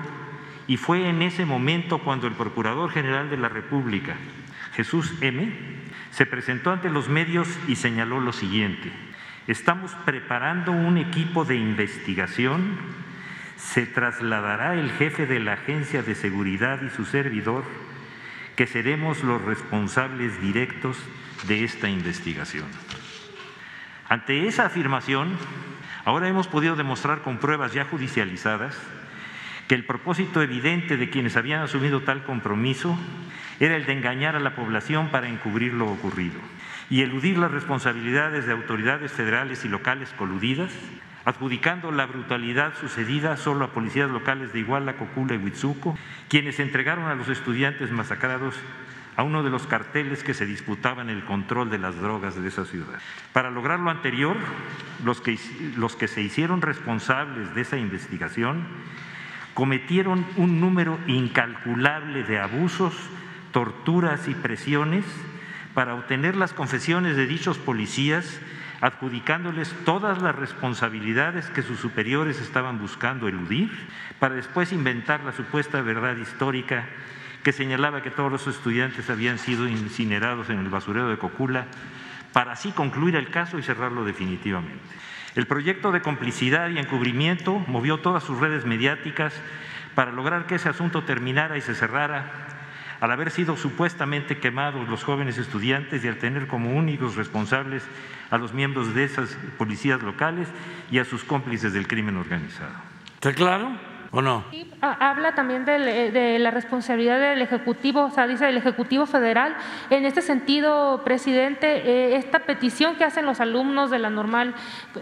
y fue en ese momento cuando el Procurador General de la República, Jesús M., se presentó ante los medios y señaló lo siguiente. Estamos preparando un equipo de investigación, se trasladará el jefe de la Agencia de Seguridad y su servidor, que seremos los responsables directos de esta investigación. Ante esa afirmación, ahora hemos podido demostrar con pruebas ya judicializadas que el propósito evidente de quienes habían asumido tal compromiso era el de engañar a la población para encubrir lo ocurrido y eludir las responsabilidades de autoridades federales y locales coludidas, adjudicando la brutalidad sucedida solo a policías locales de Iguala, Cocula y Huitzuco, quienes entregaron a los estudiantes masacrados a uno de los carteles que se disputaban el control de las drogas de esa ciudad. Para lograr lo anterior, los que, los que se hicieron responsables de esa investigación cometieron un número incalculable de abusos, torturas y presiones para obtener las confesiones de dichos policías, adjudicándoles todas las responsabilidades que sus superiores estaban buscando eludir, para después inventar la supuesta verdad histórica que señalaba que todos los estudiantes habían sido incinerados en el basurero de Cocula, para así concluir el caso y cerrarlo definitivamente. El proyecto de complicidad y encubrimiento movió todas sus redes mediáticas para lograr que ese asunto terminara y se cerrara al haber sido supuestamente quemados los jóvenes estudiantes y al tener como únicos responsables a los miembros de esas policías locales y a sus cómplices del crimen organizado. ¿Está claro o no? Sí, habla también de, de, la responsabilidad del Ejecutivo, o sea, dice el Ejecutivo Federal. En este sentido, presidente, eh, esta petición que hacen los alumnos de la normal,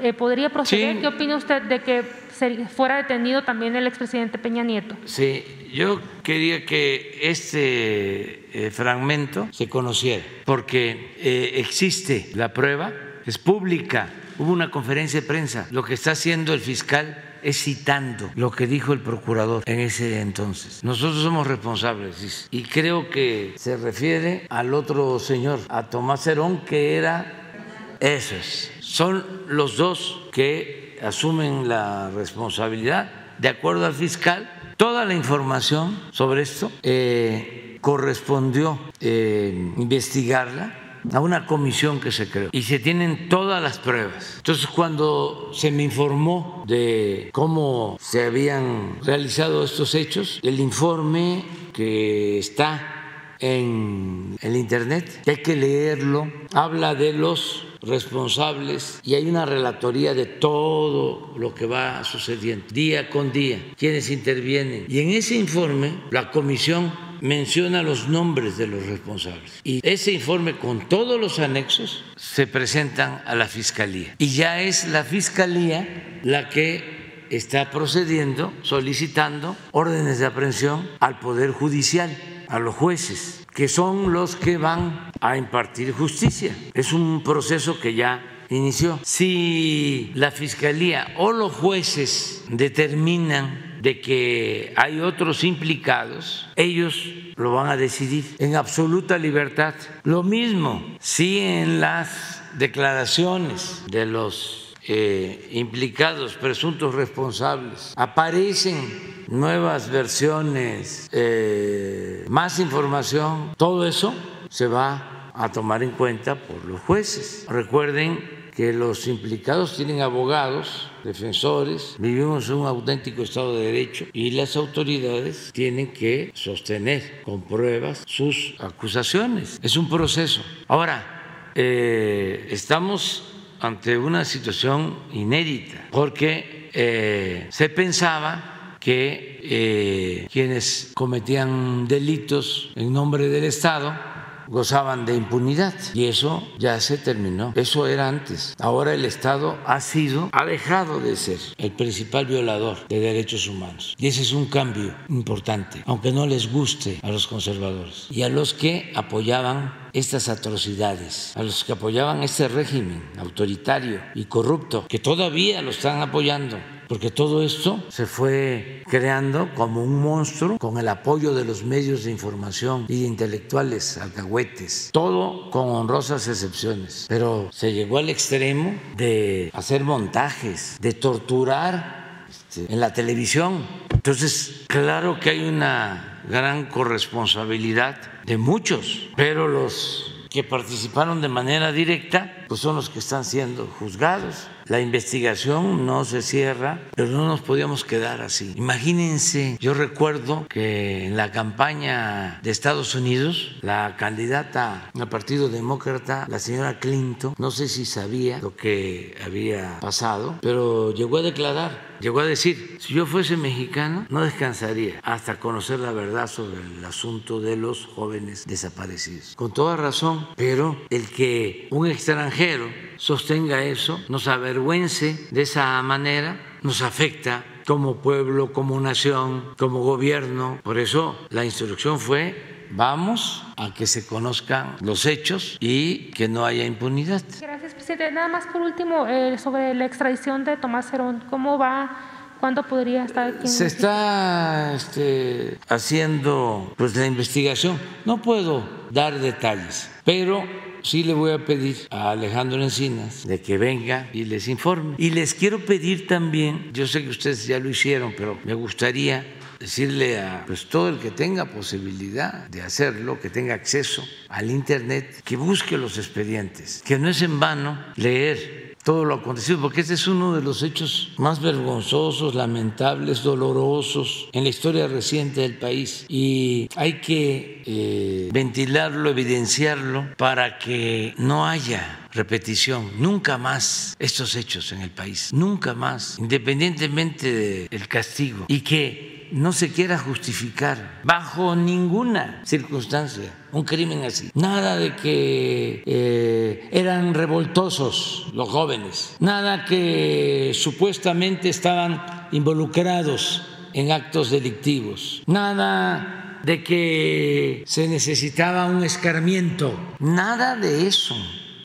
eh, ¿podría proceder? Sí. ¿Qué opina usted de que se, fuera detenido también el expresidente Peña Nieto? Sí, yo quería que este eh, fragmento se conociera, porque eh, existe la prueba, es pública, hubo una conferencia de prensa, lo que está haciendo el fiscal es citando lo que dijo el procurador en ese entonces. Nosotros somos responsables dice. y creo que se refiere al otro señor, a Tomás Herón, que era esos. Son los dos que asumen la responsabilidad. De acuerdo al fiscal, toda la información sobre esto eh, correspondió eh, investigarla a una comisión que se creó y se tienen todas las pruebas. Entonces, cuando se me informó de cómo se habían realizado estos hechos, el informe que está en el Internet, hay que leerlo, habla de los responsables y hay una relatoría de todo lo que va sucediendo día con día, quienes intervienen. Y en ese informe, la comisión menciona los nombres de los responsables. Y ese informe con todos los anexos se presentan a la Fiscalía. Y ya es la Fiscalía la que está procediendo, solicitando órdenes de aprehensión al Poder Judicial, a los jueces, que son los que van a impartir justicia. Es un proceso que ya inició. Si la Fiscalía o los jueces determinan de que hay otros implicados, ellos lo van a decidir en absoluta libertad. Lo mismo si en las declaraciones de los eh, implicados, presuntos responsables, aparecen nuevas versiones, eh, más información, todo eso se va a tomar en cuenta por los jueces. Recuerden que los implicados tienen abogados, defensores, vivimos un auténtico Estado de Derecho y las autoridades tienen que sostener con pruebas sus acusaciones. Es un proceso. Ahora, eh, estamos ante una situación inédita porque eh, se pensaba que eh, quienes cometían delitos en nombre del Estado gozaban de impunidad y eso ya se terminó. Eso era antes. Ahora el Estado ha sido, ha dejado de ser el principal violador de derechos humanos. Y ese es un cambio importante, aunque no les guste a los conservadores y a los que apoyaban estas atrocidades, a los que apoyaban este régimen autoritario y corrupto, que todavía lo están apoyando porque todo esto se fue creando como un monstruo con el apoyo de los medios de información y de intelectuales alcahuetes, todo con honrosas excepciones, pero se llegó al extremo de hacer montajes, de torturar este, en la televisión. Entonces, claro que hay una gran corresponsabilidad de muchos, pero los que participaron de manera directa, pues son los que están siendo juzgados. La investigación no se cierra, pero no nos podíamos quedar así. Imagínense, yo recuerdo que en la campaña de Estados Unidos, la candidata al Partido Demócrata, la señora Clinton, no sé si sabía lo que había pasado, pero llegó a declarar llegó a decir, si yo fuese mexicano, no descansaría hasta conocer la verdad sobre el asunto de los jóvenes desaparecidos. Con toda razón, pero el que un extranjero sostenga eso, nos avergüence de esa manera, nos afecta como pueblo, como nación, como gobierno. Por eso la instrucción fue vamos a que se conozcan los hechos y que no haya impunidad. Gracias, presidente. Nada más por último, eh, sobre la extradición de Tomás Herón, ¿cómo va? ¿Cuándo podría estar aquí? Se está este, haciendo pues, la investigación. No puedo dar detalles, pero sí le voy a pedir a Alejandro Encinas de que venga y les informe. Y les quiero pedir también, yo sé que ustedes ya lo hicieron, pero me gustaría decirle a pues, todo el que tenga posibilidad de hacerlo, que tenga acceso al Internet, que busque los expedientes, que no es en vano leer todo lo acontecido, porque este es uno de los hechos más vergonzosos, lamentables, dolorosos en la historia reciente del país. Y hay que eh, ventilarlo, evidenciarlo, para que no haya repetición, nunca más estos hechos en el país, nunca más, independientemente del castigo, y que no se quiera justificar bajo ninguna circunstancia un crimen así. Nada de que eh, eran revoltosos los jóvenes, nada que supuestamente estaban involucrados en actos delictivos, nada de que se necesitaba un escarmiento, nada de eso.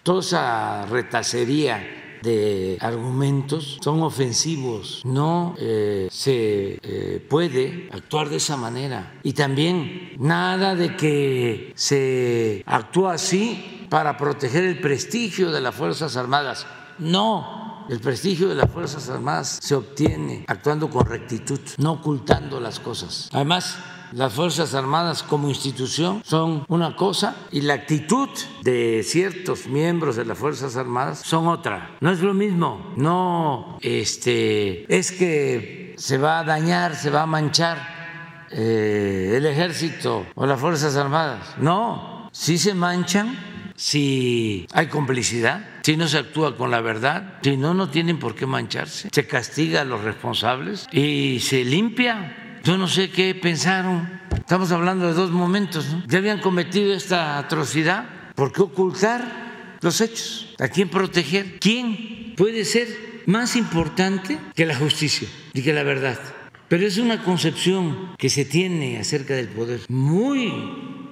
Toda esa retacería de argumentos son ofensivos. No eh, se eh, puede actuar de esa manera. Y también nada de que se actúa así para proteger el prestigio de las Fuerzas Armadas. No, el prestigio de las Fuerzas Armadas se obtiene actuando con rectitud, no ocultando las cosas. Además, las Fuerzas Armadas como institución son una cosa y la actitud de ciertos miembros de las Fuerzas Armadas son otra. No es lo mismo. No este, es que se va a dañar, se va a manchar eh, el ejército o las Fuerzas Armadas. No, si se manchan si hay complicidad, si no se actúa con la verdad, si no, no tienen por qué mancharse. Se castiga a los responsables y se limpia yo no sé qué pensaron. Estamos hablando de dos momentos. Ya habían cometido esta atrocidad. ¿Por qué ocultar los hechos? ¿A quién proteger? ¿Quién puede ser más importante que la justicia y que la verdad? Pero es una concepción que se tiene acerca del poder muy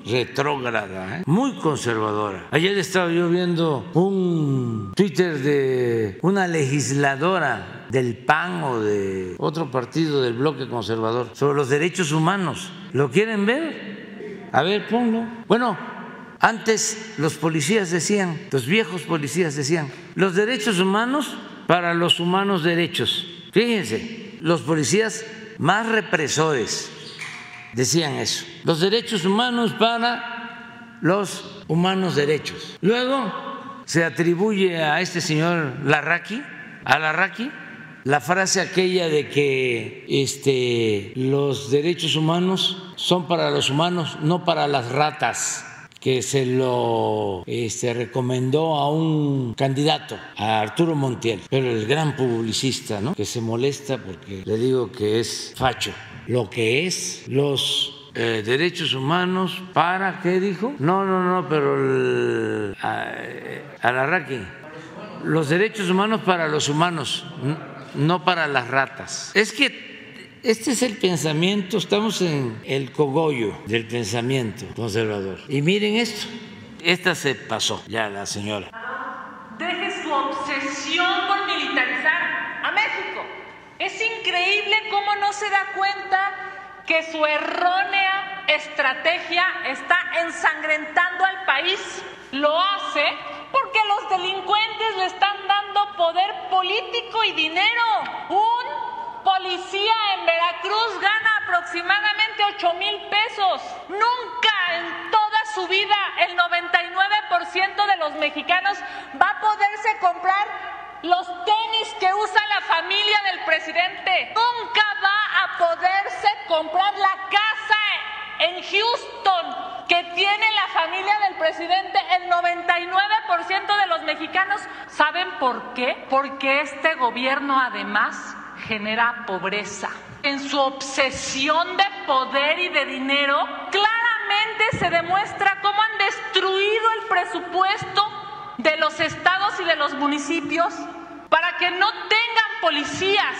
retrógrada, ¿eh? muy conservadora. Ayer estaba yo viendo un Twitter de una legisladora del PAN o de otro partido del bloque conservador sobre los derechos humanos. ¿Lo quieren ver? A ver, ponlo. Bueno, antes los policías decían, los viejos policías decían, los derechos humanos para los humanos derechos. Fíjense, los policías más represores decían eso. Los derechos humanos para los humanos derechos. Luego se atribuye a este señor Larraqui, a Larraqui, la frase aquella de que este, los derechos humanos son para los humanos, no para las ratas que se lo este, recomendó a un candidato, a Arturo Montiel, pero el gran publicista, ¿no? que se molesta porque le digo que es facho lo que es los eh, derechos humanos para, ¿qué dijo? No, no, no, pero el, Alarraqui, los derechos humanos para los humanos, no para las ratas. Es que este es el pensamiento, estamos en el cogollo del pensamiento conservador. Y miren esto, esta se pasó ya la señora. Deje su obsesión por militarizar a México. Es increíble cómo no se da cuenta que su errónea estrategia está ensangrentando al país. Lo hace porque los delincuentes le están dando poder político y dinero. Un policía Veracruz gana aproximadamente 8 mil pesos. Nunca en toda su vida el 99% de los mexicanos va a poderse comprar los tenis que usa la familia del presidente. Nunca va a poderse comprar la casa en Houston que tiene la familia del presidente. El 99% de los mexicanos saben por qué. Porque este gobierno además genera pobreza. En su obsesión de poder y de dinero, claramente se demuestra cómo han destruido el presupuesto de los estados y de los municipios para que no tengan policías,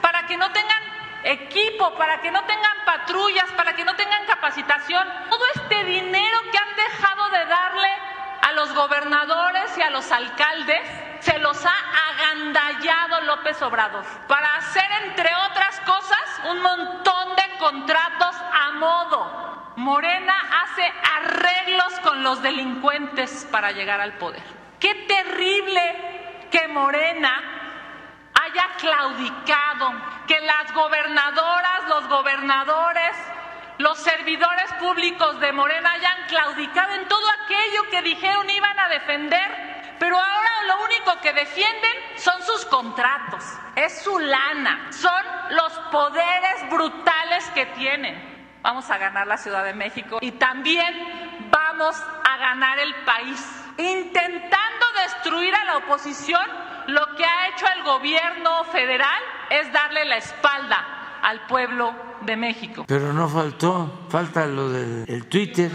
para que no tengan equipo, para que no tengan patrullas, para que no tengan capacitación. Todo este dinero que han dejado de darle a los gobernadores y a los alcaldes, se los ha agandallado López Obrador para hacer, entre otras cosas, un montón de contratos a modo. Morena hace arreglos con los delincuentes para llegar al poder. Qué terrible que Morena haya claudicado, que las gobernadoras, los gobernadores, los servidores públicos de Morena hayan claudicado en todo aquello que dijeron iban a defender, pero ahora lo único que defienden son sus contratos, es su lana, son los poderes brutales que tienen. Vamos a ganar la Ciudad de México y también vamos a ganar el país intentando destruir a la oposición, lo que ha hecho el gobierno federal es darle la espalda al pueblo de México. Pero no faltó, falta lo del Twitter,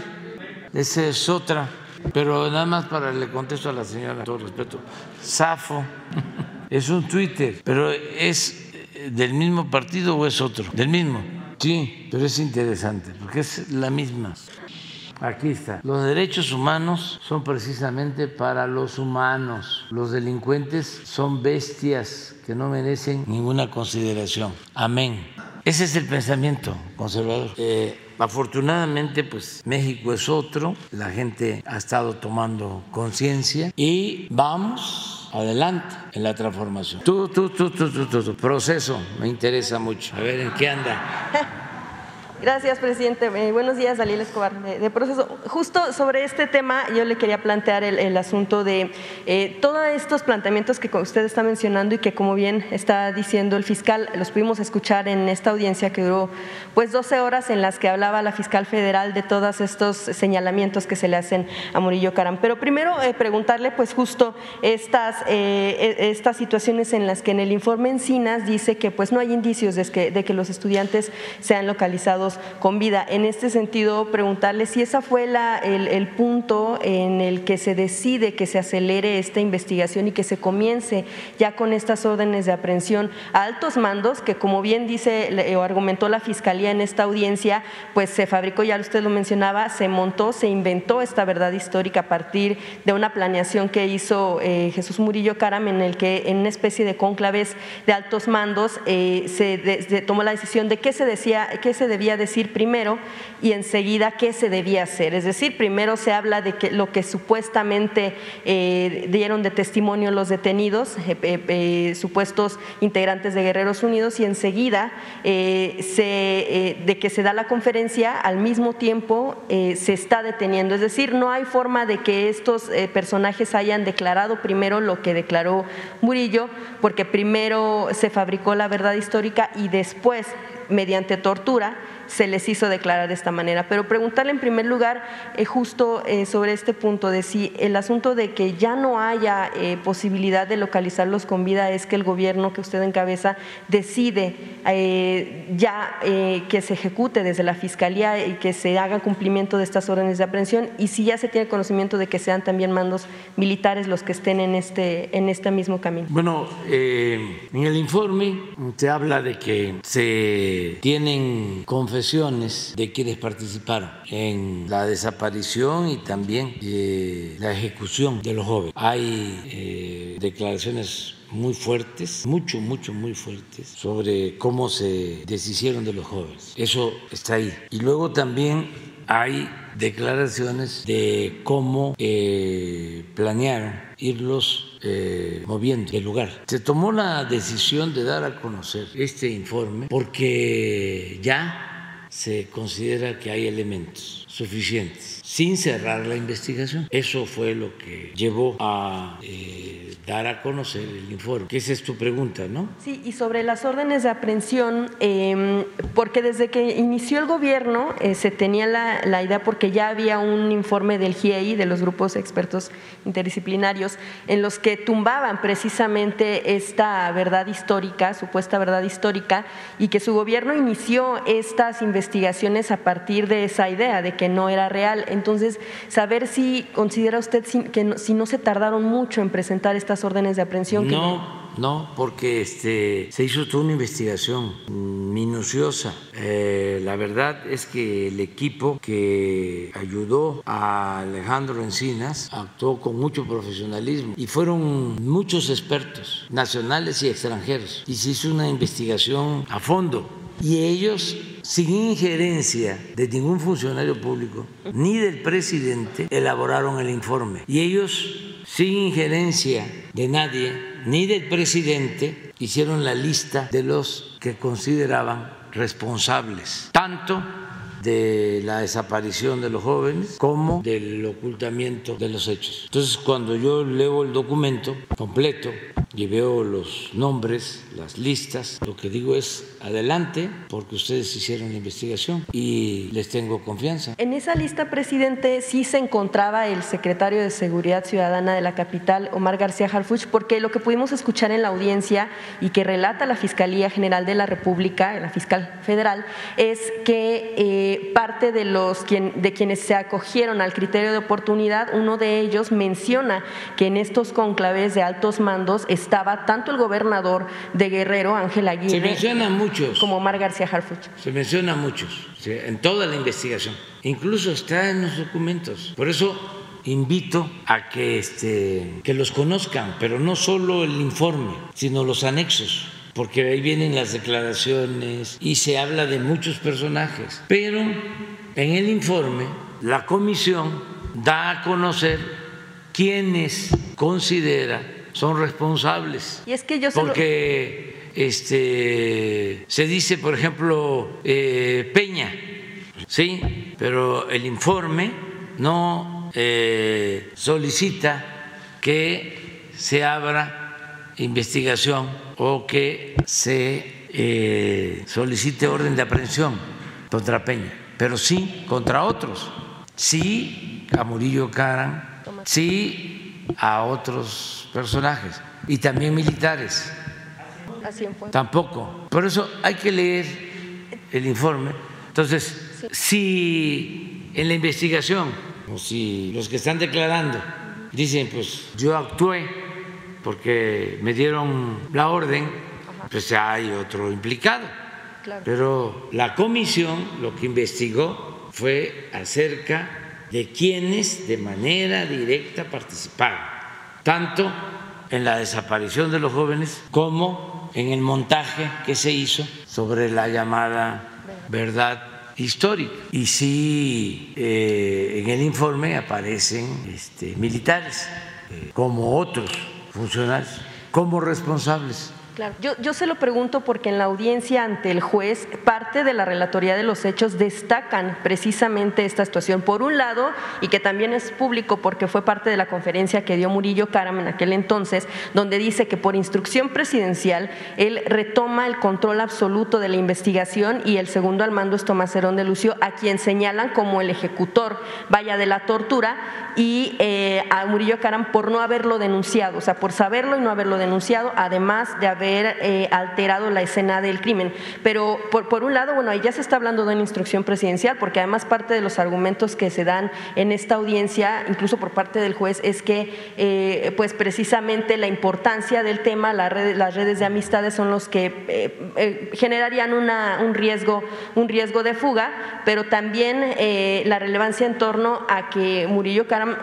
ese es otra. Pero nada más para le contesto a la señora, todo respeto, Safo, es un Twitter, pero es del mismo partido o es otro, del mismo. Sí, pero es interesante porque es la misma. Aquí está. Los derechos humanos son precisamente para los humanos. Los delincuentes son bestias que no merecen ninguna consideración. Amén. Ese es el pensamiento conservador. Eh, afortunadamente, pues México es otro. La gente ha estado tomando conciencia y vamos adelante en la transformación. Tú, tú, tú, tú, tú, tú, proceso me interesa mucho. A ver en qué anda. Gracias, presidente. Eh, buenos días, Daniel Escobar, de, proceso. Justo sobre este tema, yo le quería plantear el, asunto de eh, todos estos planteamientos que usted está mencionando y que, como bien está diciendo el fiscal, los pudimos escuchar en esta audiencia que duró pues 12 horas en las que hablaba la fiscal federal de todos estos señalamientos que se le hacen a Murillo Caram. Pero primero eh, preguntarle, pues justo estas, e, estas situaciones en las que en el informe Encinas dice que pues no hay indicios de que, de que los estudiantes sean localizados con vida. En este sentido, preguntarle si esa fue la, el, punto en el que se decide que se acelere esta investigación y que se comience ya con estas órdenes de aprehensión a altos mandos, que como bien dice o argumentó la Fiscalía en esta audiencia, pues se fabricó, ya usted lo mencionaba, se montó, se inventó esta verdad histórica a partir de una planeación que hizo eh, Jesús Murillo Caram, en el que en una especie de cónclaves de altos mandos eh, se, tomó la decisión de qué se decía, qué se debía decir primero y enseguida qué se debía hacer. Es decir, primero se habla de que lo que supuestamente eh, dieron de testimonio los detenidos, eh, eh, supuestos integrantes de Guerreros Unidos, y enseguida se, de que se da la conferencia, al mismo tiempo se está deteniendo. Es decir, no hay forma de que estos personajes hayan declarado primero lo que declaró Murillo, porque primero se fabricó la verdad histórica y después, mediante tortura, se les hizo declarar de esta manera. Pero preguntarle en primer lugar eh, justo eh, sobre este punto de si el asunto de que ya no haya eh, posibilidad de localizarlos con vida es que el gobierno que usted encabeza decide ya que se ejecute desde la Fiscalía y que se haga cumplimiento de estas órdenes de aprehensión y si ya se tiene conocimiento de que sean también mandos militares los que estén en este, en este mismo camino. Bueno, en el informe se habla de que se tienen confesiones de quienes participaron en la desaparición y también eh, la ejecución de los jóvenes. Hay eh, declaraciones muy fuertes, mucho, mucho, muy fuertes, sobre cómo se deshicieron de los jóvenes. Eso está ahí. Y luego también hay declaraciones de cómo eh, planearon irlos moviendo del lugar. Se tomó la decisión de dar a conocer este informe porque ya se considera que hay elementos suficientes sin cerrar la investigación. Eso fue lo que llevó a eh, dar a conocer el informe. Esa es tu pregunta, ¿no? Sí, y sobre las órdenes de aprehensión, em, porque desde que inició el gobierno eh, se tenía la, la, idea, porque ya había un informe del GIEI, de los grupos expertos interdisciplinarios, en los que tumbaban precisamente esta verdad histórica, supuesta verdad histórica, y que su gobierno inició estas investigaciones a partir de esa idea, de que no era real. Entonces, saber si considera usted que si no se tardaron mucho en presentar estas órdenes de aprehensión. No, no, porque este, se hizo toda una investigación minuciosa. Eh, la verdad es que el equipo que ayudó a Alejandro Encinas actuó con mucho profesionalismo y fueron muchos expertos, nacionales y extranjeros, y se hizo una investigación a fondo. Y ellos sin injerencia de ningún funcionario público ni del presidente, elaboraron el informe. Y ellos, sin injerencia de nadie, ni del presidente, hicieron la lista de los que consideraban responsables, tanto de la desaparición de los jóvenes como del ocultamiento de los hechos. Entonces, cuando yo leo el documento completo y veo los nombres, las listas, lo que digo es adelante porque ustedes hicieron la investigación y les tengo confianza. En esa lista, presidente, sí se encontraba el secretario de Seguridad Ciudadana de la capital, Omar García Harfuch, porque lo que pudimos escuchar en la audiencia y que relata la Fiscalía General de la República, la fiscal federal, es que eh, parte de, los de quienes se acogieron al criterio de oportunidad, uno de ellos menciona que en estos conclaves de altos mandos estaba tanto el gobernador de Guerrero, Ángel Aguirre. Se mencionan muchos. Como Omar García Harfuch. Se menciona muchos, en toda la investigación. Incluso está en los documentos. Por eso invito a que, este, que los conozcan, pero no solo el informe, sino los anexos porque ahí vienen las declaraciones y se habla de muchos personajes. Pero en el informe la comisión da a conocer quiénes considera son responsables. Y es que yo porque este se dice, por ejemplo, eh, Peña, sí, pero el informe no eh, solicita que se abra investigación o que se eh, solicite orden de aprehensión contra Peña, pero sí contra otros, sí a Murillo Caran, sí a otros personajes y también militares. Tampoco. Por eso hay que leer el informe. Entonces, si en la investigación, o si los que están declarando dicen, pues yo actué porque me dieron la orden, pues ya hay otro implicado. Pero la comisión lo que investigó fue acerca de quienes de manera directa participaron, tanto en la desaparición de los jóvenes como en el montaje que se hizo sobre la llamada verdad histórica. Y sí, eh, en el informe aparecen este, militares, eh, como otros funcionarios como responsables Claro, yo, se lo pregunto porque en la audiencia ante el juez, parte de la relatoría de los hechos destacan precisamente esta situación. Por un lado, y que también es público porque fue parte de la conferencia que dio Murillo Karam en aquel entonces, donde dice que por instrucción presidencial él retoma el control absoluto de la investigación y el segundo al mando es Tomás Herón de Lucio, a quien señalan como el ejecutor, vaya, de la tortura, y eh, a Murillo Karam por no haberlo denunciado, o sea, por saberlo y no haberlo denunciado, además de haber eh, alterado la escena del crimen. Pero por, un lado, bueno, ahí ya se está hablando de una instrucción presidencial, porque además parte de los argumentos que se dan en esta audiencia, incluso por parte del juez, es que eh, pues precisamente la importancia del tema, la red, las redes de amistades son los que eh, generarían una, un, riesgo, un riesgo de fuga, pero también la relevancia en torno a que Murillo Karam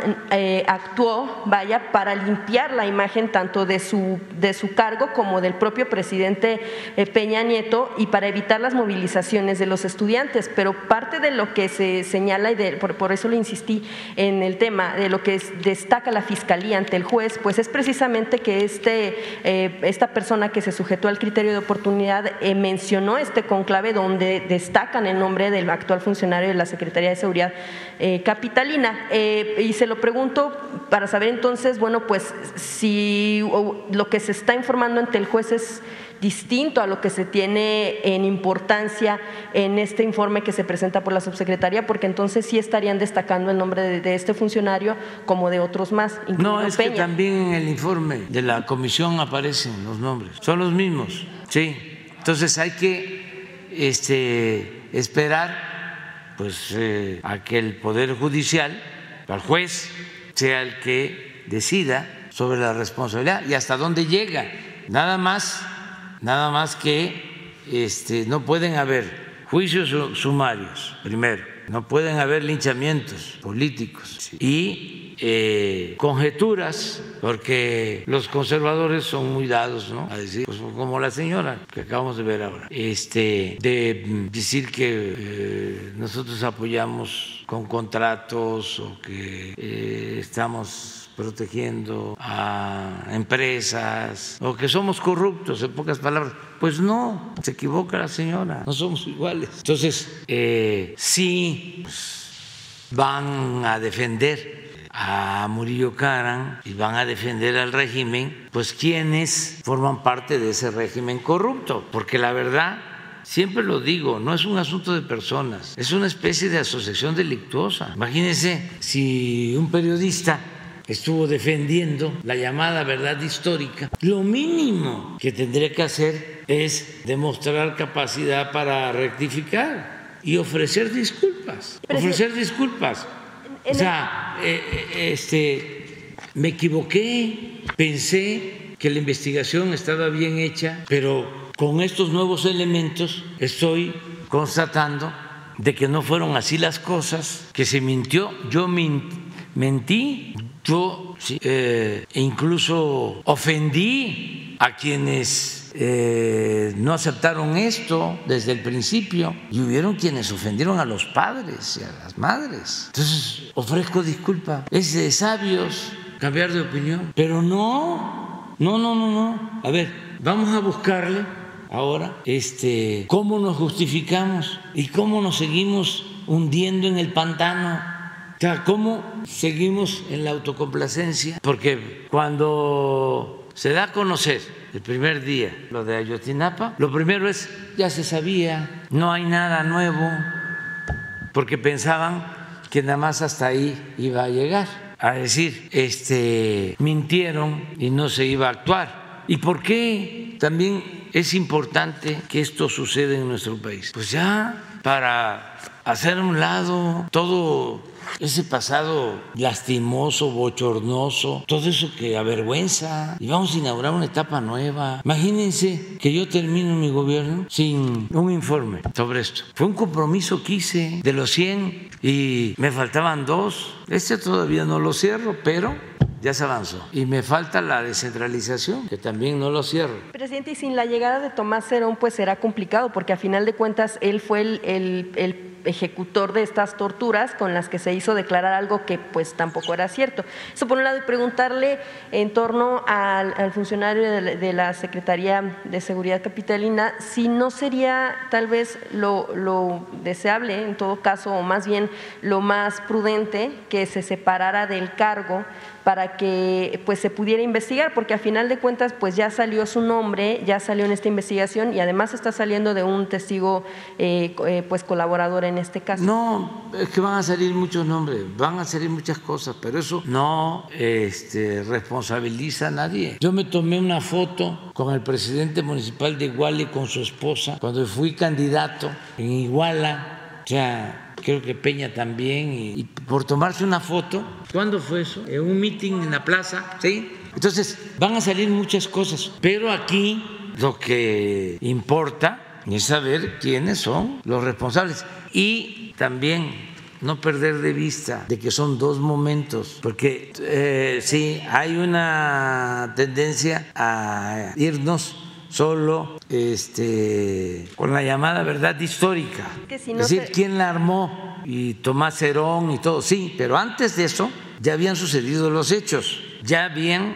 actuó, vaya, para limpiar la imagen tanto de su, de su cargo como del propio presidente eh, Peña Nieto y para evitar las movilizaciones de los estudiantes. Pero parte de lo que se señala, y por, eso le insistí en el tema, de lo que destaca la Fiscalía ante el juez, pues es precisamente que este, eh, esta persona que se sujetó al criterio de oportunidad eh, mencionó este conclave donde destacan el nombre del actual funcionario de la Secretaría de Seguridad Capitalina. y se lo pregunto para saber entonces, bueno, pues si lo que se está informando ante el juez es distinto a lo que se tiene en importancia en este informe que se presenta por la subsecretaría, porque entonces sí estarían destacando el nombre de, este funcionario como de otros más. No, es que también en el informe de la comisión aparecen los nombres, son los mismos, sí. Entonces hay que este, esperar pues, eh, a que el Poder Judicial, el juez, sea el que decida sobre la responsabilidad y hasta dónde llega. Nada más, nada más que este, no pueden haber juicios sumarios, primero, no pueden haber linchamientos políticos. Y eh, conjeturas, porque los conservadores son muy dados ¿no? a decir, pues, como la señora que acabamos de ver ahora, este, de decir que eh, nosotros apoyamos con contratos o que eh, estamos protegiendo a empresas o que somos corruptos, en pocas palabras. Pues no, se equivoca la señora, no somos iguales. Entonces, sí pues, van a defender a Murillo Karan y van a defender al régimen, pues quienes forman parte de ese régimen corrupto, porque la verdad siempre lo digo, no es un asunto de personas, es una especie de asociación delictuosa. Imagínense si un periodista estuvo defendiendo la llamada verdad histórica, lo mínimo que tendría que hacer es demostrar capacidad para rectificar y ofrecer disculpas. ofrecer disculpas. O sea, eh, eh, este, me equivoqué, pensé que la investigación estaba bien hecha, pero con estos nuevos elementos estoy constatando de que no fueron así las cosas, que se mintió, yo mentí, yo eh, incluso ofendí a quienes eh, no aceptaron esto desde el principio y hubieron quienes ofendieron a los padres y a las madres. Entonces ofrezco disculpa. Es de sabios cambiar de opinión, pero no, no, no, no, no. A ver, vamos a buscarle ahora este, cómo nos justificamos y cómo nos seguimos hundiendo en el pantano ¿cómo seguimos en la autocomplacencia? Porque cuando se da a conocer el primer día lo de Ayotzinapa, lo primero es, ya se sabía, no hay nada nuevo, porque pensaban que nada más hasta ahí iba a llegar, a decir, este, mintieron y no se iba a actuar. ¿Y por qué también es importante que esto suceda en nuestro país? Pues ya para hacer un lado todo ese pasado lastimoso, bochornoso, todo eso que avergüenza. Y vamos a inaugurar una etapa nueva. Imagínense que yo termino mi gobierno sin un informe sobre esto. Fue un compromiso que hice de los 100 y me faltaban dos. Este todavía no lo cierro, pero ya se avanzó. Y me falta la descentralización, que también no lo cierro. Presidente, y sin la llegada de Tomás Cerón, pues será complicado, porque a final de cuentas él fue el, el ejecutor de estas torturas con las que se hizo declarar algo que pues tampoco era cierto. Eso por un lado, y preguntarle en torno al, funcionario de la, Secretaría de Seguridad Capitalina si no sería tal vez lo, lo deseable, en todo caso, o más bien lo más prudente, que se separara del cargo para que pues se pudiera investigar, porque a final de cuentas pues ya salió su nombre, ya salió en esta investigación y además está saliendo de un testigo eh, eh, pues colaborador en este caso. No, es que van a salir muchos nombres, van a salir muchas cosas, pero eso no este, responsabiliza a nadie. Yo me tomé una foto con el presidente municipal de Iguala con su esposa cuando fui candidato en Iguala, o sea, creo que Peña también, y, por tomarse una foto. ¿Cuándo fue eso? En un meeting en la plaza, ¿sí? Entonces, van a salir muchas cosas, pero aquí lo que importa es saber quiénes son los responsables y también no perder de vista de que son dos momentos, porque eh, sí, hay una tendencia a irnos solo este, con la llamada verdad histórica. es decir, quién la armó y Tomás Herón y todo, sí, pero antes de eso ya habían sucedido los hechos, ya habían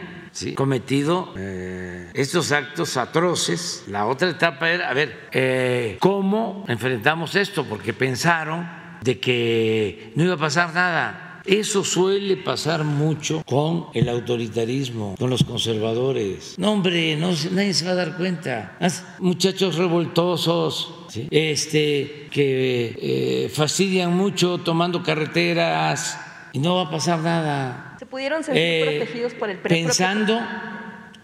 cometido eh, estos actos atroces. La otra etapa era, a ver, eh, ¿cómo enfrentamos esto? Porque pensaron de que no iba a pasar nada eso suele pasar mucho con el autoritarismo, con los conservadores. No, hombre, no, nadie se va a dar cuenta. Muchachos revoltosos, este, que eh, fastidian mucho tomando carreteras y no va a pasar nada. Se pudieron sentir eh, protegidos por el Pensando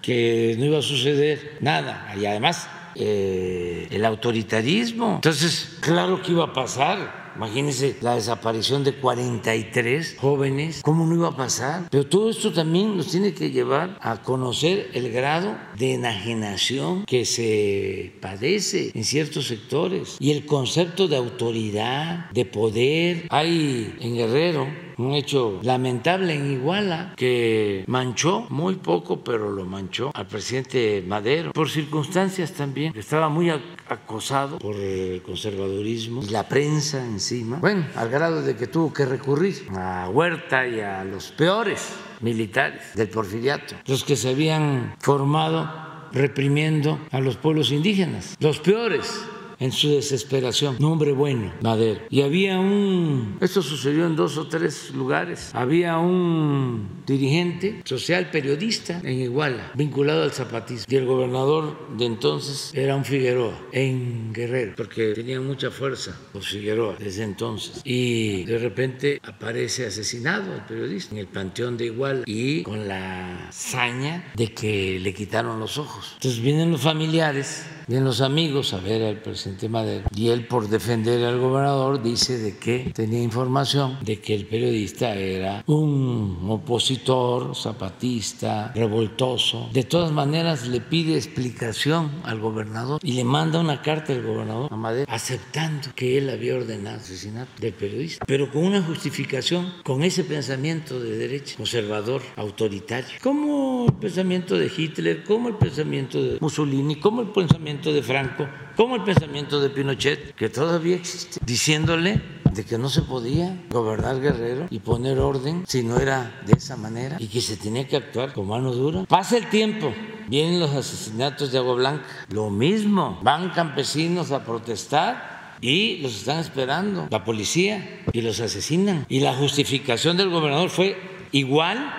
que no iba a suceder nada. Y además, eh, el autoritarismo. Entonces, claro que iba a pasar Imagínense la desaparición de 43 jóvenes, ¿cómo no iba a pasar? Pero todo esto también nos tiene que llevar a conocer el grado de enajenación que se padece en ciertos sectores y el concepto de autoridad, de poder. Hay en Guerrero un hecho lamentable en Iguala que manchó muy poco, pero lo manchó al presidente Madero por circunstancias también. Estaba muy acosado por el conservadurismo y la prensa encima. Bueno, al grado de que tuvo que recurrir a Huerta y a los peores militares del porfiriato, los que se habían formado reprimiendo a los pueblos indígenas, los peores en su desesperación. Un hombre bueno, Madero. Y había un, esto sucedió en dos o tres lugares, había un dirigente social, periodista en Iguala, vinculado al zapatismo. Y el gobernador de entonces era un Figueroa, en Guerrero, porque tenía mucha fuerza los Figueroa desde entonces. Y de repente aparece asesinado el periodista en el panteón de Iguala y con la saña de que le quitaron los ojos. Entonces vienen los familiares vienen los amigos a ver al presidente Madero. Y él, por defender al gobernador, dice de que tenía información de que el periodista era un opositor, zapatista, revoltoso. De todas maneras, le pide explicación al gobernador y le manda una carta al gobernador a Madero aceptando que él había ordenado asesinar del periodista, pero con una justificación, con ese pensamiento de derecha, conservador, autoritario, como el pensamiento de Hitler, como el pensamiento de Mussolini, como el pensamiento de Franco, como el pensamiento de Pinochet, que todavía existe, diciéndole de que no se podía gobernar Guerrero y poner orden si no era de esa manera y que se tenía que actuar con mano dura. Pasa el tiempo, vienen los asesinatos de Agua Blanca, lo mismo, van campesinos a protestar y los están esperando la policía y los asesinan. Y la justificación del gobernador fue igual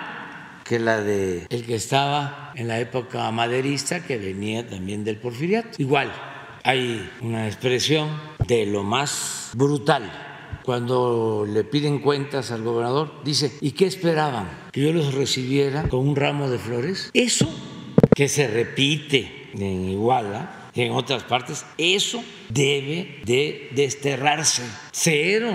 que la de el que estaba en la época maderista que venía también del porfiriato. Igual, hay una expresión de lo más brutal. Cuando le piden cuentas al gobernador, dice, ¿y qué esperaban? ¿Que yo los recibiera con un ramo de flores? Eso que se repite en Iguala, y en otras partes, eso debe de desterrarse. Cero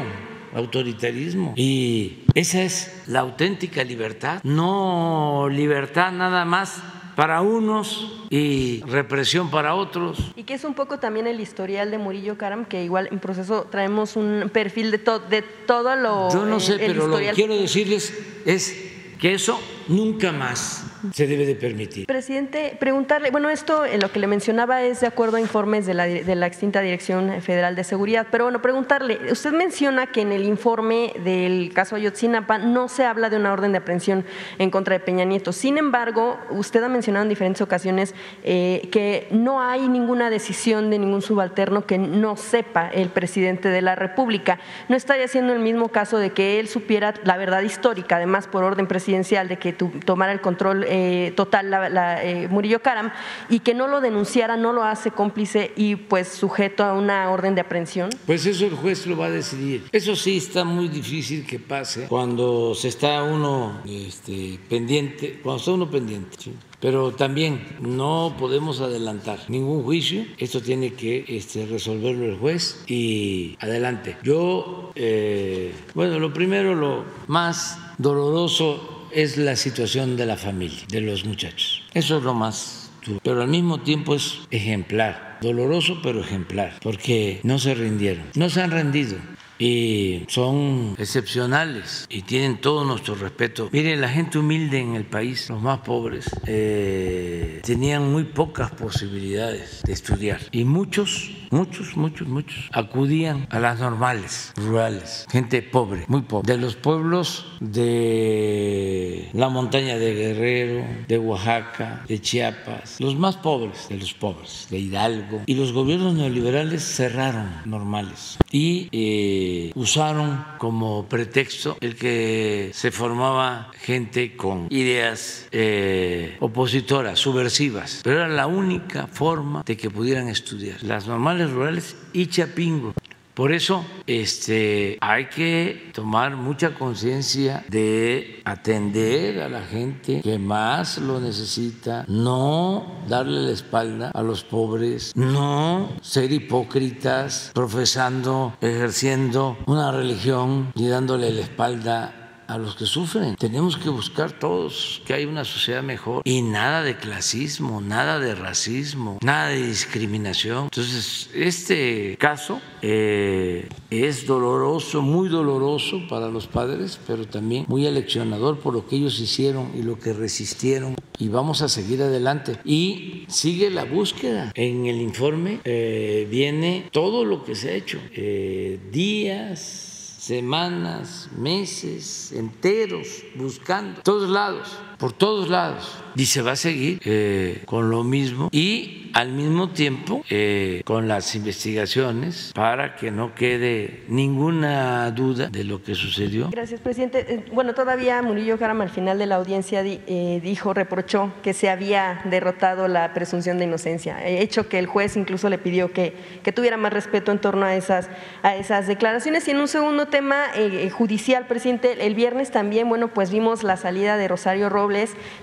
autoritarismo. Y esa es la auténtica libertad, no libertad nada más para unos y represión para otros. Y que es un poco también el historial de Murillo Karam, que igual en proceso traemos un perfil de, de todo lo... Yo no sé, pero lo que quiero decirles es que eso nunca más se debe de permitir. Presidente, preguntarle, bueno, esto en lo que le mencionaba es de acuerdo a informes de la, de la extinta Dirección Federal de Seguridad, pero bueno, preguntarle, usted menciona que en el informe del caso Ayotzinapa no se habla de una orden de aprehensión en contra de Peña Nieto. Sin embargo, usted ha mencionado en diferentes ocasiones eh, que no hay ninguna decisión de ningún subalterno que no sepa el presidente de la República. ¿No estaría siendo el mismo caso de que él supiera la verdad histórica, además por orden presidencial, de que tomara el control eh, total la, eh, Murillo Karam y que no lo denunciara, no lo hace cómplice y pues sujeto a una orden de aprehensión? Pues eso el juez lo va a decidir. Eso sí está muy difícil que pase cuando se está uno este, pendiente, cuando está uno pendiente. Pero también no podemos adelantar ningún juicio. Esto tiene que este, resolverlo el juez y adelante. Yo, eh, bueno, lo primero, lo más doloroso es la situación de la familia, de los muchachos. Eso es lo más duro. Pero al mismo tiempo es ejemplar. Doloroso, pero ejemplar. Porque no se rindieron. No se han rendido y son excepcionales y tienen todo nuestro respeto. Miren, la gente humilde en el país, los más pobres, eh, tenían muy pocas posibilidades de estudiar y muchos, muchos, muchos, muchos acudían a las normales, rurales, gente pobre, muy pobre, de los pueblos de la montaña de Guerrero, de Oaxaca, de Chiapas, los más pobres de los pobres, de Hidalgo, y los gobiernos neoliberales cerraron normales y eh, usaron como pretexto el que se formaba gente con ideas eh, opositoras, subversivas, pero era la única forma de que pudieran estudiar. Las normales rurales y Chapingo por eso este, hay que tomar mucha conciencia de atender a la gente que más lo necesita, no darle la espalda a los pobres, no ser hipócritas profesando, ejerciendo una religión y dándole la espalda a los que sufren. Tenemos que buscar todos que hay una sociedad mejor y nada de clasismo, nada de racismo, nada de discriminación. Entonces, este caso eh, es doloroso, muy doloroso para los padres, pero también muy aleccionador por lo que ellos hicieron y lo que resistieron. Y vamos a seguir adelante. Y sigue la búsqueda. En el informe eh, viene todo lo que se ha hecho. Eh, días semanas, meses enteros buscando, todos lados, por todos lados. Y se va a seguir eh, con lo mismo y al mismo tiempo eh, con las investigaciones para que no quede ninguna duda de lo que sucedió. Gracias, presidente. Eh, bueno, todavía Murillo Karam al final de la audiencia dijo, reprochó que se había derrotado la presunción de inocencia, hecho que el juez incluso le pidió que, que tuviera más respeto en torno a esas, a esas declaraciones. Y en un segundo tema judicial, presidente, el viernes también, bueno, pues vimos la salida de Rosario Robles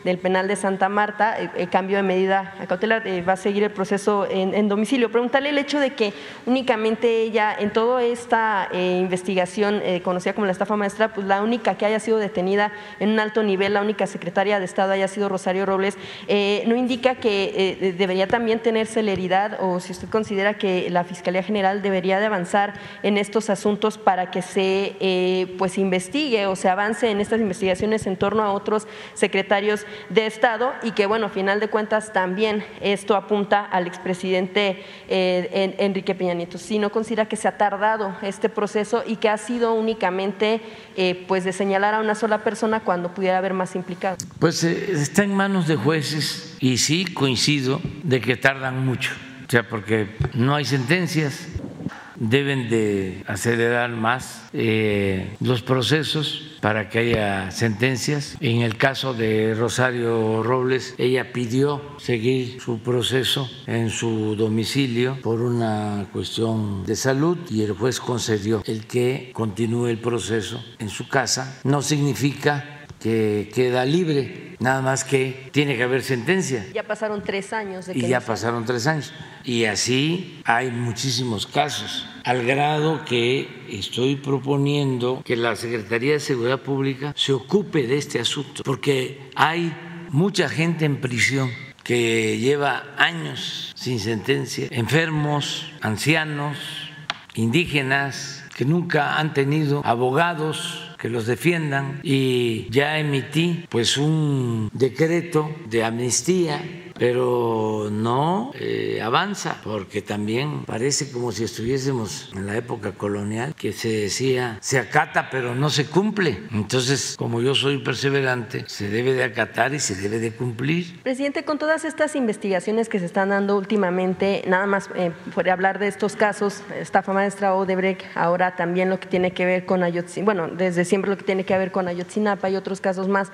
del penal de Santa Marta, el, eh, cambio de medida cautelar, eh, va a seguir el proceso en, domicilio. Preguntarle el hecho de que únicamente ella, en toda esta eh, investigación conocida como la estafa maestra, pues la única que haya sido detenida en un alto nivel, la única secretaria de Estado haya sido Rosario Robles, no indica que debería también tener celeridad o si usted considera que la Fiscalía General debería de avanzar en estos asuntos para que se pues investigue o se avance en estas investigaciones en torno a otros secretarios de Estado y que, bueno, final de cuentas también esto apunta al expresidente eh, Enrique Peña Nieto. Si no considera que se ha tardado este proceso y que ha sido únicamente eh, pues de señalar a una sola persona cuando pudiera haber más implicados. Pues eh, está en manos de jueces y sí coincido de que tardan mucho, o sea, porque no hay sentencias deben de acelerar más eh, los procesos para que haya sentencias. En el caso de Rosario Robles, ella pidió seguir su proceso en su domicilio por una cuestión de salud y el juez concedió el que continúe el proceso en su casa. No significa que queda libre, nada más que tiene que haber sentencia. Ya pasaron tres años. De que y ya pasaron tres años. Y así hay muchísimos casos, al grado que estoy proponiendo que la Secretaría de Seguridad Pública se ocupe de este asunto, porque hay mucha gente en prisión que lleva años sin sentencia, enfermos, ancianos, indígenas, que nunca han tenido abogados que los defiendan. Y ya emití pues un decreto de amnistía pero no eh, avanza, porque también parece como si estuviésemos en la época colonial, que se decía, se acata pero no se cumple. Entonces, como yo soy perseverante, se debe de acatar y se debe de cumplir. Presidente, con todas estas investigaciones que se están dando últimamente, nada más eh, por hablar de estos casos, estafa maestra Odebrecht, ahora también lo que tiene que ver con Ayotzinapa, bueno, desde siempre lo que tiene que ver con Ayotzinapa y otros casos más,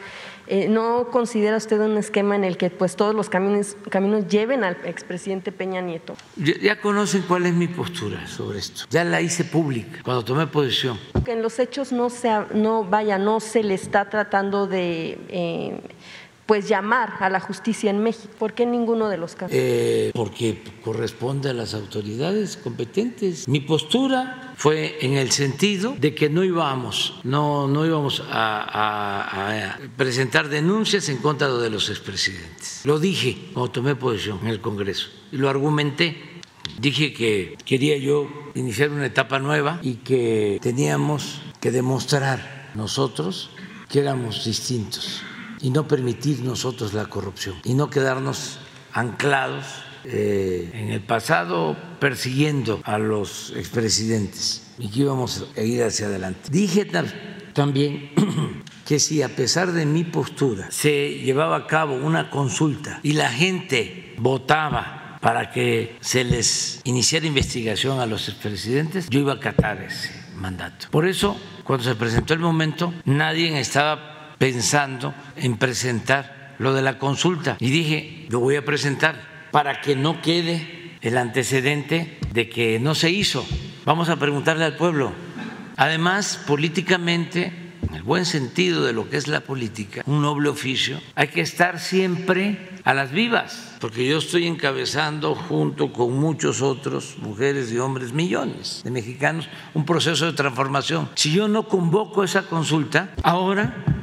eh, ¿no considera usted un esquema en el que pues todos los caminos, caminos lleven al expresidente Peña Nieto? Ya, conocen cuál es mi postura sobre esto. Ya la hice pública cuando tomé posición. Que en los hechos no se, no vaya, no se le está tratando de eh, pues llamar a la justicia en México. ¿Por qué ninguno de los casos? Eh, porque corresponde a las autoridades competentes. Mi postura fue en el sentido de que no íbamos, no, no íbamos a, presentar denuncias en contra de los expresidentes. Lo dije cuando tomé posición en el Congreso y lo argumenté. Dije que quería yo iniciar una etapa nueva y que teníamos que demostrar nosotros que éramos distintos y no permitir nosotros la corrupción y no quedarnos anclados eh, en el pasado persiguiendo a los expresidentes y que íbamos a ir hacia adelante. Dije también que si a pesar de mi postura se llevaba a cabo una consulta y la gente votaba para que se les iniciara investigación a los expresidentes, yo iba a acatar ese mandato. Por eso, cuando se presentó el momento, nadie estaba pensando en presentar lo de la consulta y dije, lo voy a presentar para que no quede el antecedente de que no se hizo. Vamos a preguntarle al pueblo. Además, políticamente, en el buen sentido de lo que es la política, un noble oficio, hay que estar siempre a las vivas, porque yo estoy encabezando junto con muchos otros, mujeres y hombres, millones de mexicanos, un proceso de transformación. Si yo no convoco esa consulta, ahora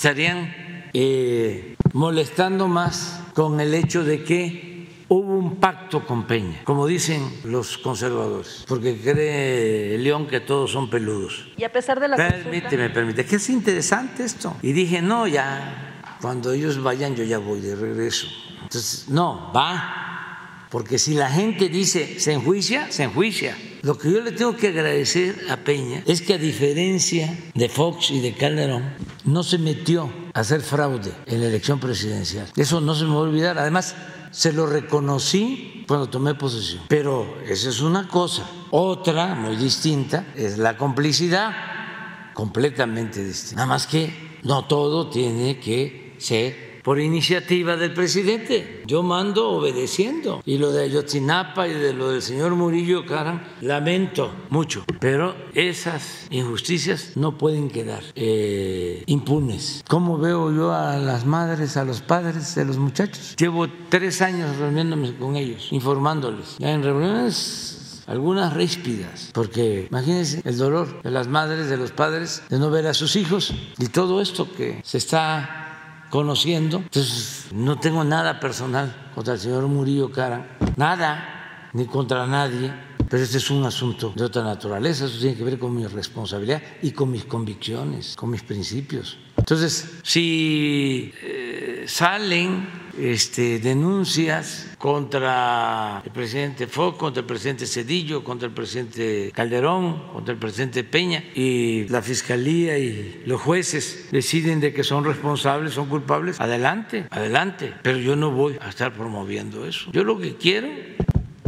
estarían eh, molestando más con el hecho de que hubo un pacto con Peña, como dicen los conservadores, porque cree León que todos son peludos. Y a pesar de la Permíteme, permíteme, que es interesante esto. Y dije, no, ya, cuando ellos vayan yo ya voy de regreso. Entonces, no, va, porque si la gente dice se enjuicia, se enjuicia. Lo que yo le tengo que agradecer a Peña es que a diferencia de Fox y de Calderón, no se metió a hacer fraude en la elección presidencial. Eso no se me va a olvidar. Además, se lo reconocí cuando tomé posesión. Pero esa es una cosa. Otra, muy distinta, es la complicidad, completamente distinta. Nada más que no todo tiene que ser por iniciativa del presidente. Yo mando obedeciendo. Y lo de Ayotzinapa y de lo del señor Murillo Caran, lamento mucho. Pero esas injusticias no pueden quedar eh, impunes. ¿Cómo veo yo a las madres, a los padres de los muchachos? Llevo tres años reuniéndome con ellos, informándoles. en reuniones algunas ríspidas, porque imagínense el dolor de las madres, de los padres, de no ver a sus hijos y todo esto que se está conociendo. Entonces, no tengo nada personal contra el señor Murillo Cara, nada, ni contra nadie, pero este es un asunto de otra naturaleza, eso tiene que ver con mi responsabilidad y con mis convicciones, con mis principios. Entonces, si eh, salen este, denuncias contra el presidente Fox, contra el presidente Cedillo, contra el presidente Calderón, contra el presidente Peña, y la fiscalía y los jueces deciden de que son responsables, son culpables, adelante, adelante. Pero yo no voy a estar promoviendo eso. Yo lo que quiero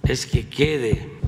es que quede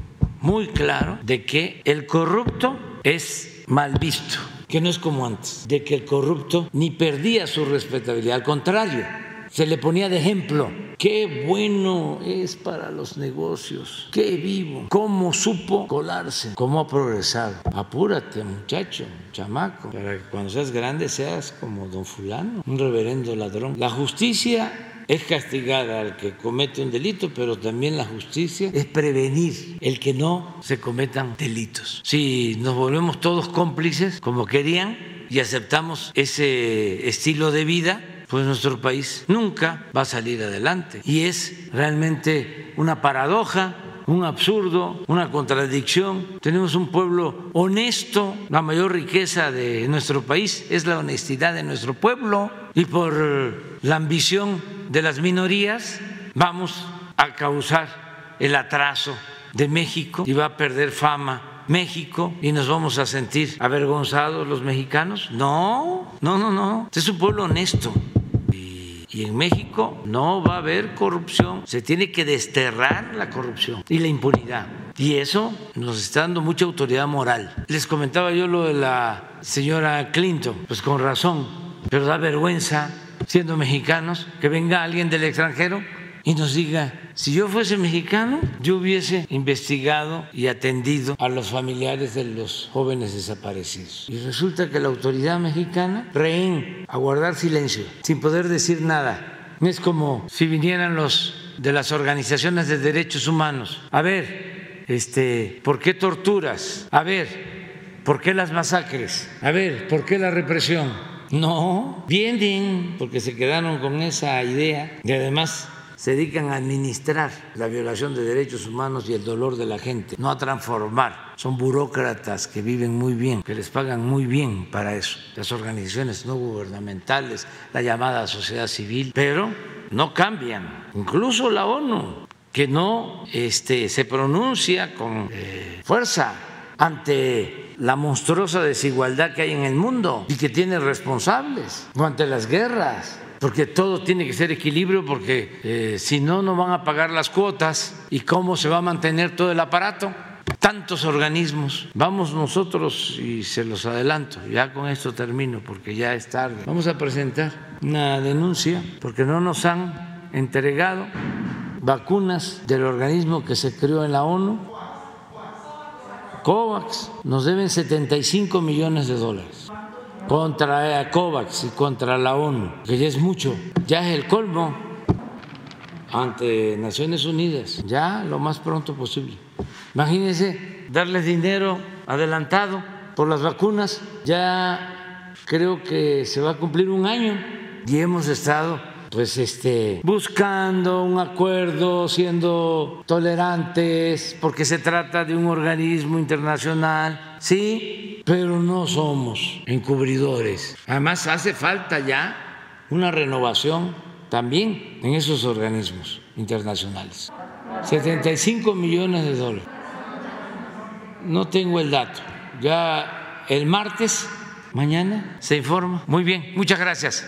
muy claro de que el corrupto es mal visto que no es como antes, de que el corrupto ni perdía su respetabilidad, al contrario, se le ponía de ejemplo. Qué bueno es para los negocios, qué vivo, cómo supo colarse, cómo ha progresado. Apúrate, muchacho, chamaco, para que cuando seas grande seas como don fulano, un reverendo ladrón. La justicia es castigar al que comete un delito, pero también la justicia es prevenir el que no se cometan delitos. Si nos volvemos todos cómplices, como querían, y aceptamos ese estilo de vida, pues nuestro país nunca va a salir adelante. Y es realmente una paradoja un absurdo, una contradicción. Tenemos un pueblo honesto, la mayor riqueza de nuestro país es la honestidad de nuestro pueblo y por la ambición de las minorías vamos a causar el atraso de México y va a perder fama México y nos vamos a sentir avergonzados los mexicanos. No, no, no, no. Este es un pueblo honesto. Y en México no va a haber corrupción. Se tiene que desterrar la corrupción y la impunidad. Y eso nos está dando mucha autoridad moral. Les comentaba yo lo de la señora Clinton, pues con razón, pero da vergüenza, siendo mexicanos, que venga alguien del extranjero y nos diga, si yo fuese mexicano, yo hubiese investigado y atendido a los familiares de los jóvenes desaparecidos. Y resulta que la autoridad mexicana, rehén, a guardar silencio, sin poder decir nada. Es como si vinieran los de las organizaciones de derechos humanos. A ver, este, ¿por qué torturas? A ver, ¿por qué las masacres? A ver, ¿por qué la represión? No, bien, porque se quedaron con esa idea y además se dedican a administrar la violación de derechos humanos y el dolor de la gente, no a transformar. Son burócratas que viven muy bien, que les pagan muy bien para eso. Las organizaciones no gubernamentales, la llamada sociedad civil, pero no cambian. Incluso la ONU, que no este, se pronuncia con eh, fuerza ante la monstruosa desigualdad que hay en el mundo y que tiene responsables, o ante las guerras porque todo tiene que ser equilibrio, porque eh, si no, no van a pagar las cuotas y cómo se va a mantener todo el aparato. Tantos organismos. Vamos nosotros, y se los adelanto, ya con esto termino porque ya es tarde. Vamos a presentar una denuncia porque no nos han entregado vacunas del organismo que se creó en la ONU. COVAX nos deben 75 millones de dólares contra COVAX y contra la ONU, que ya es mucho, ya es el colmo ante Naciones Unidas, ya lo más pronto posible. Imagínense darles dinero adelantado por las vacunas, ya creo que se va a cumplir un año y hemos estado pues este buscando un acuerdo, siendo tolerantes, porque se trata de un organismo internacional, sí, pero no somos encubridores. Además hace falta ya una renovación también en esos organismos internacionales. 75 millones de dólares. No tengo el dato. Ya el martes, mañana, se informa. Muy bien, muchas gracias.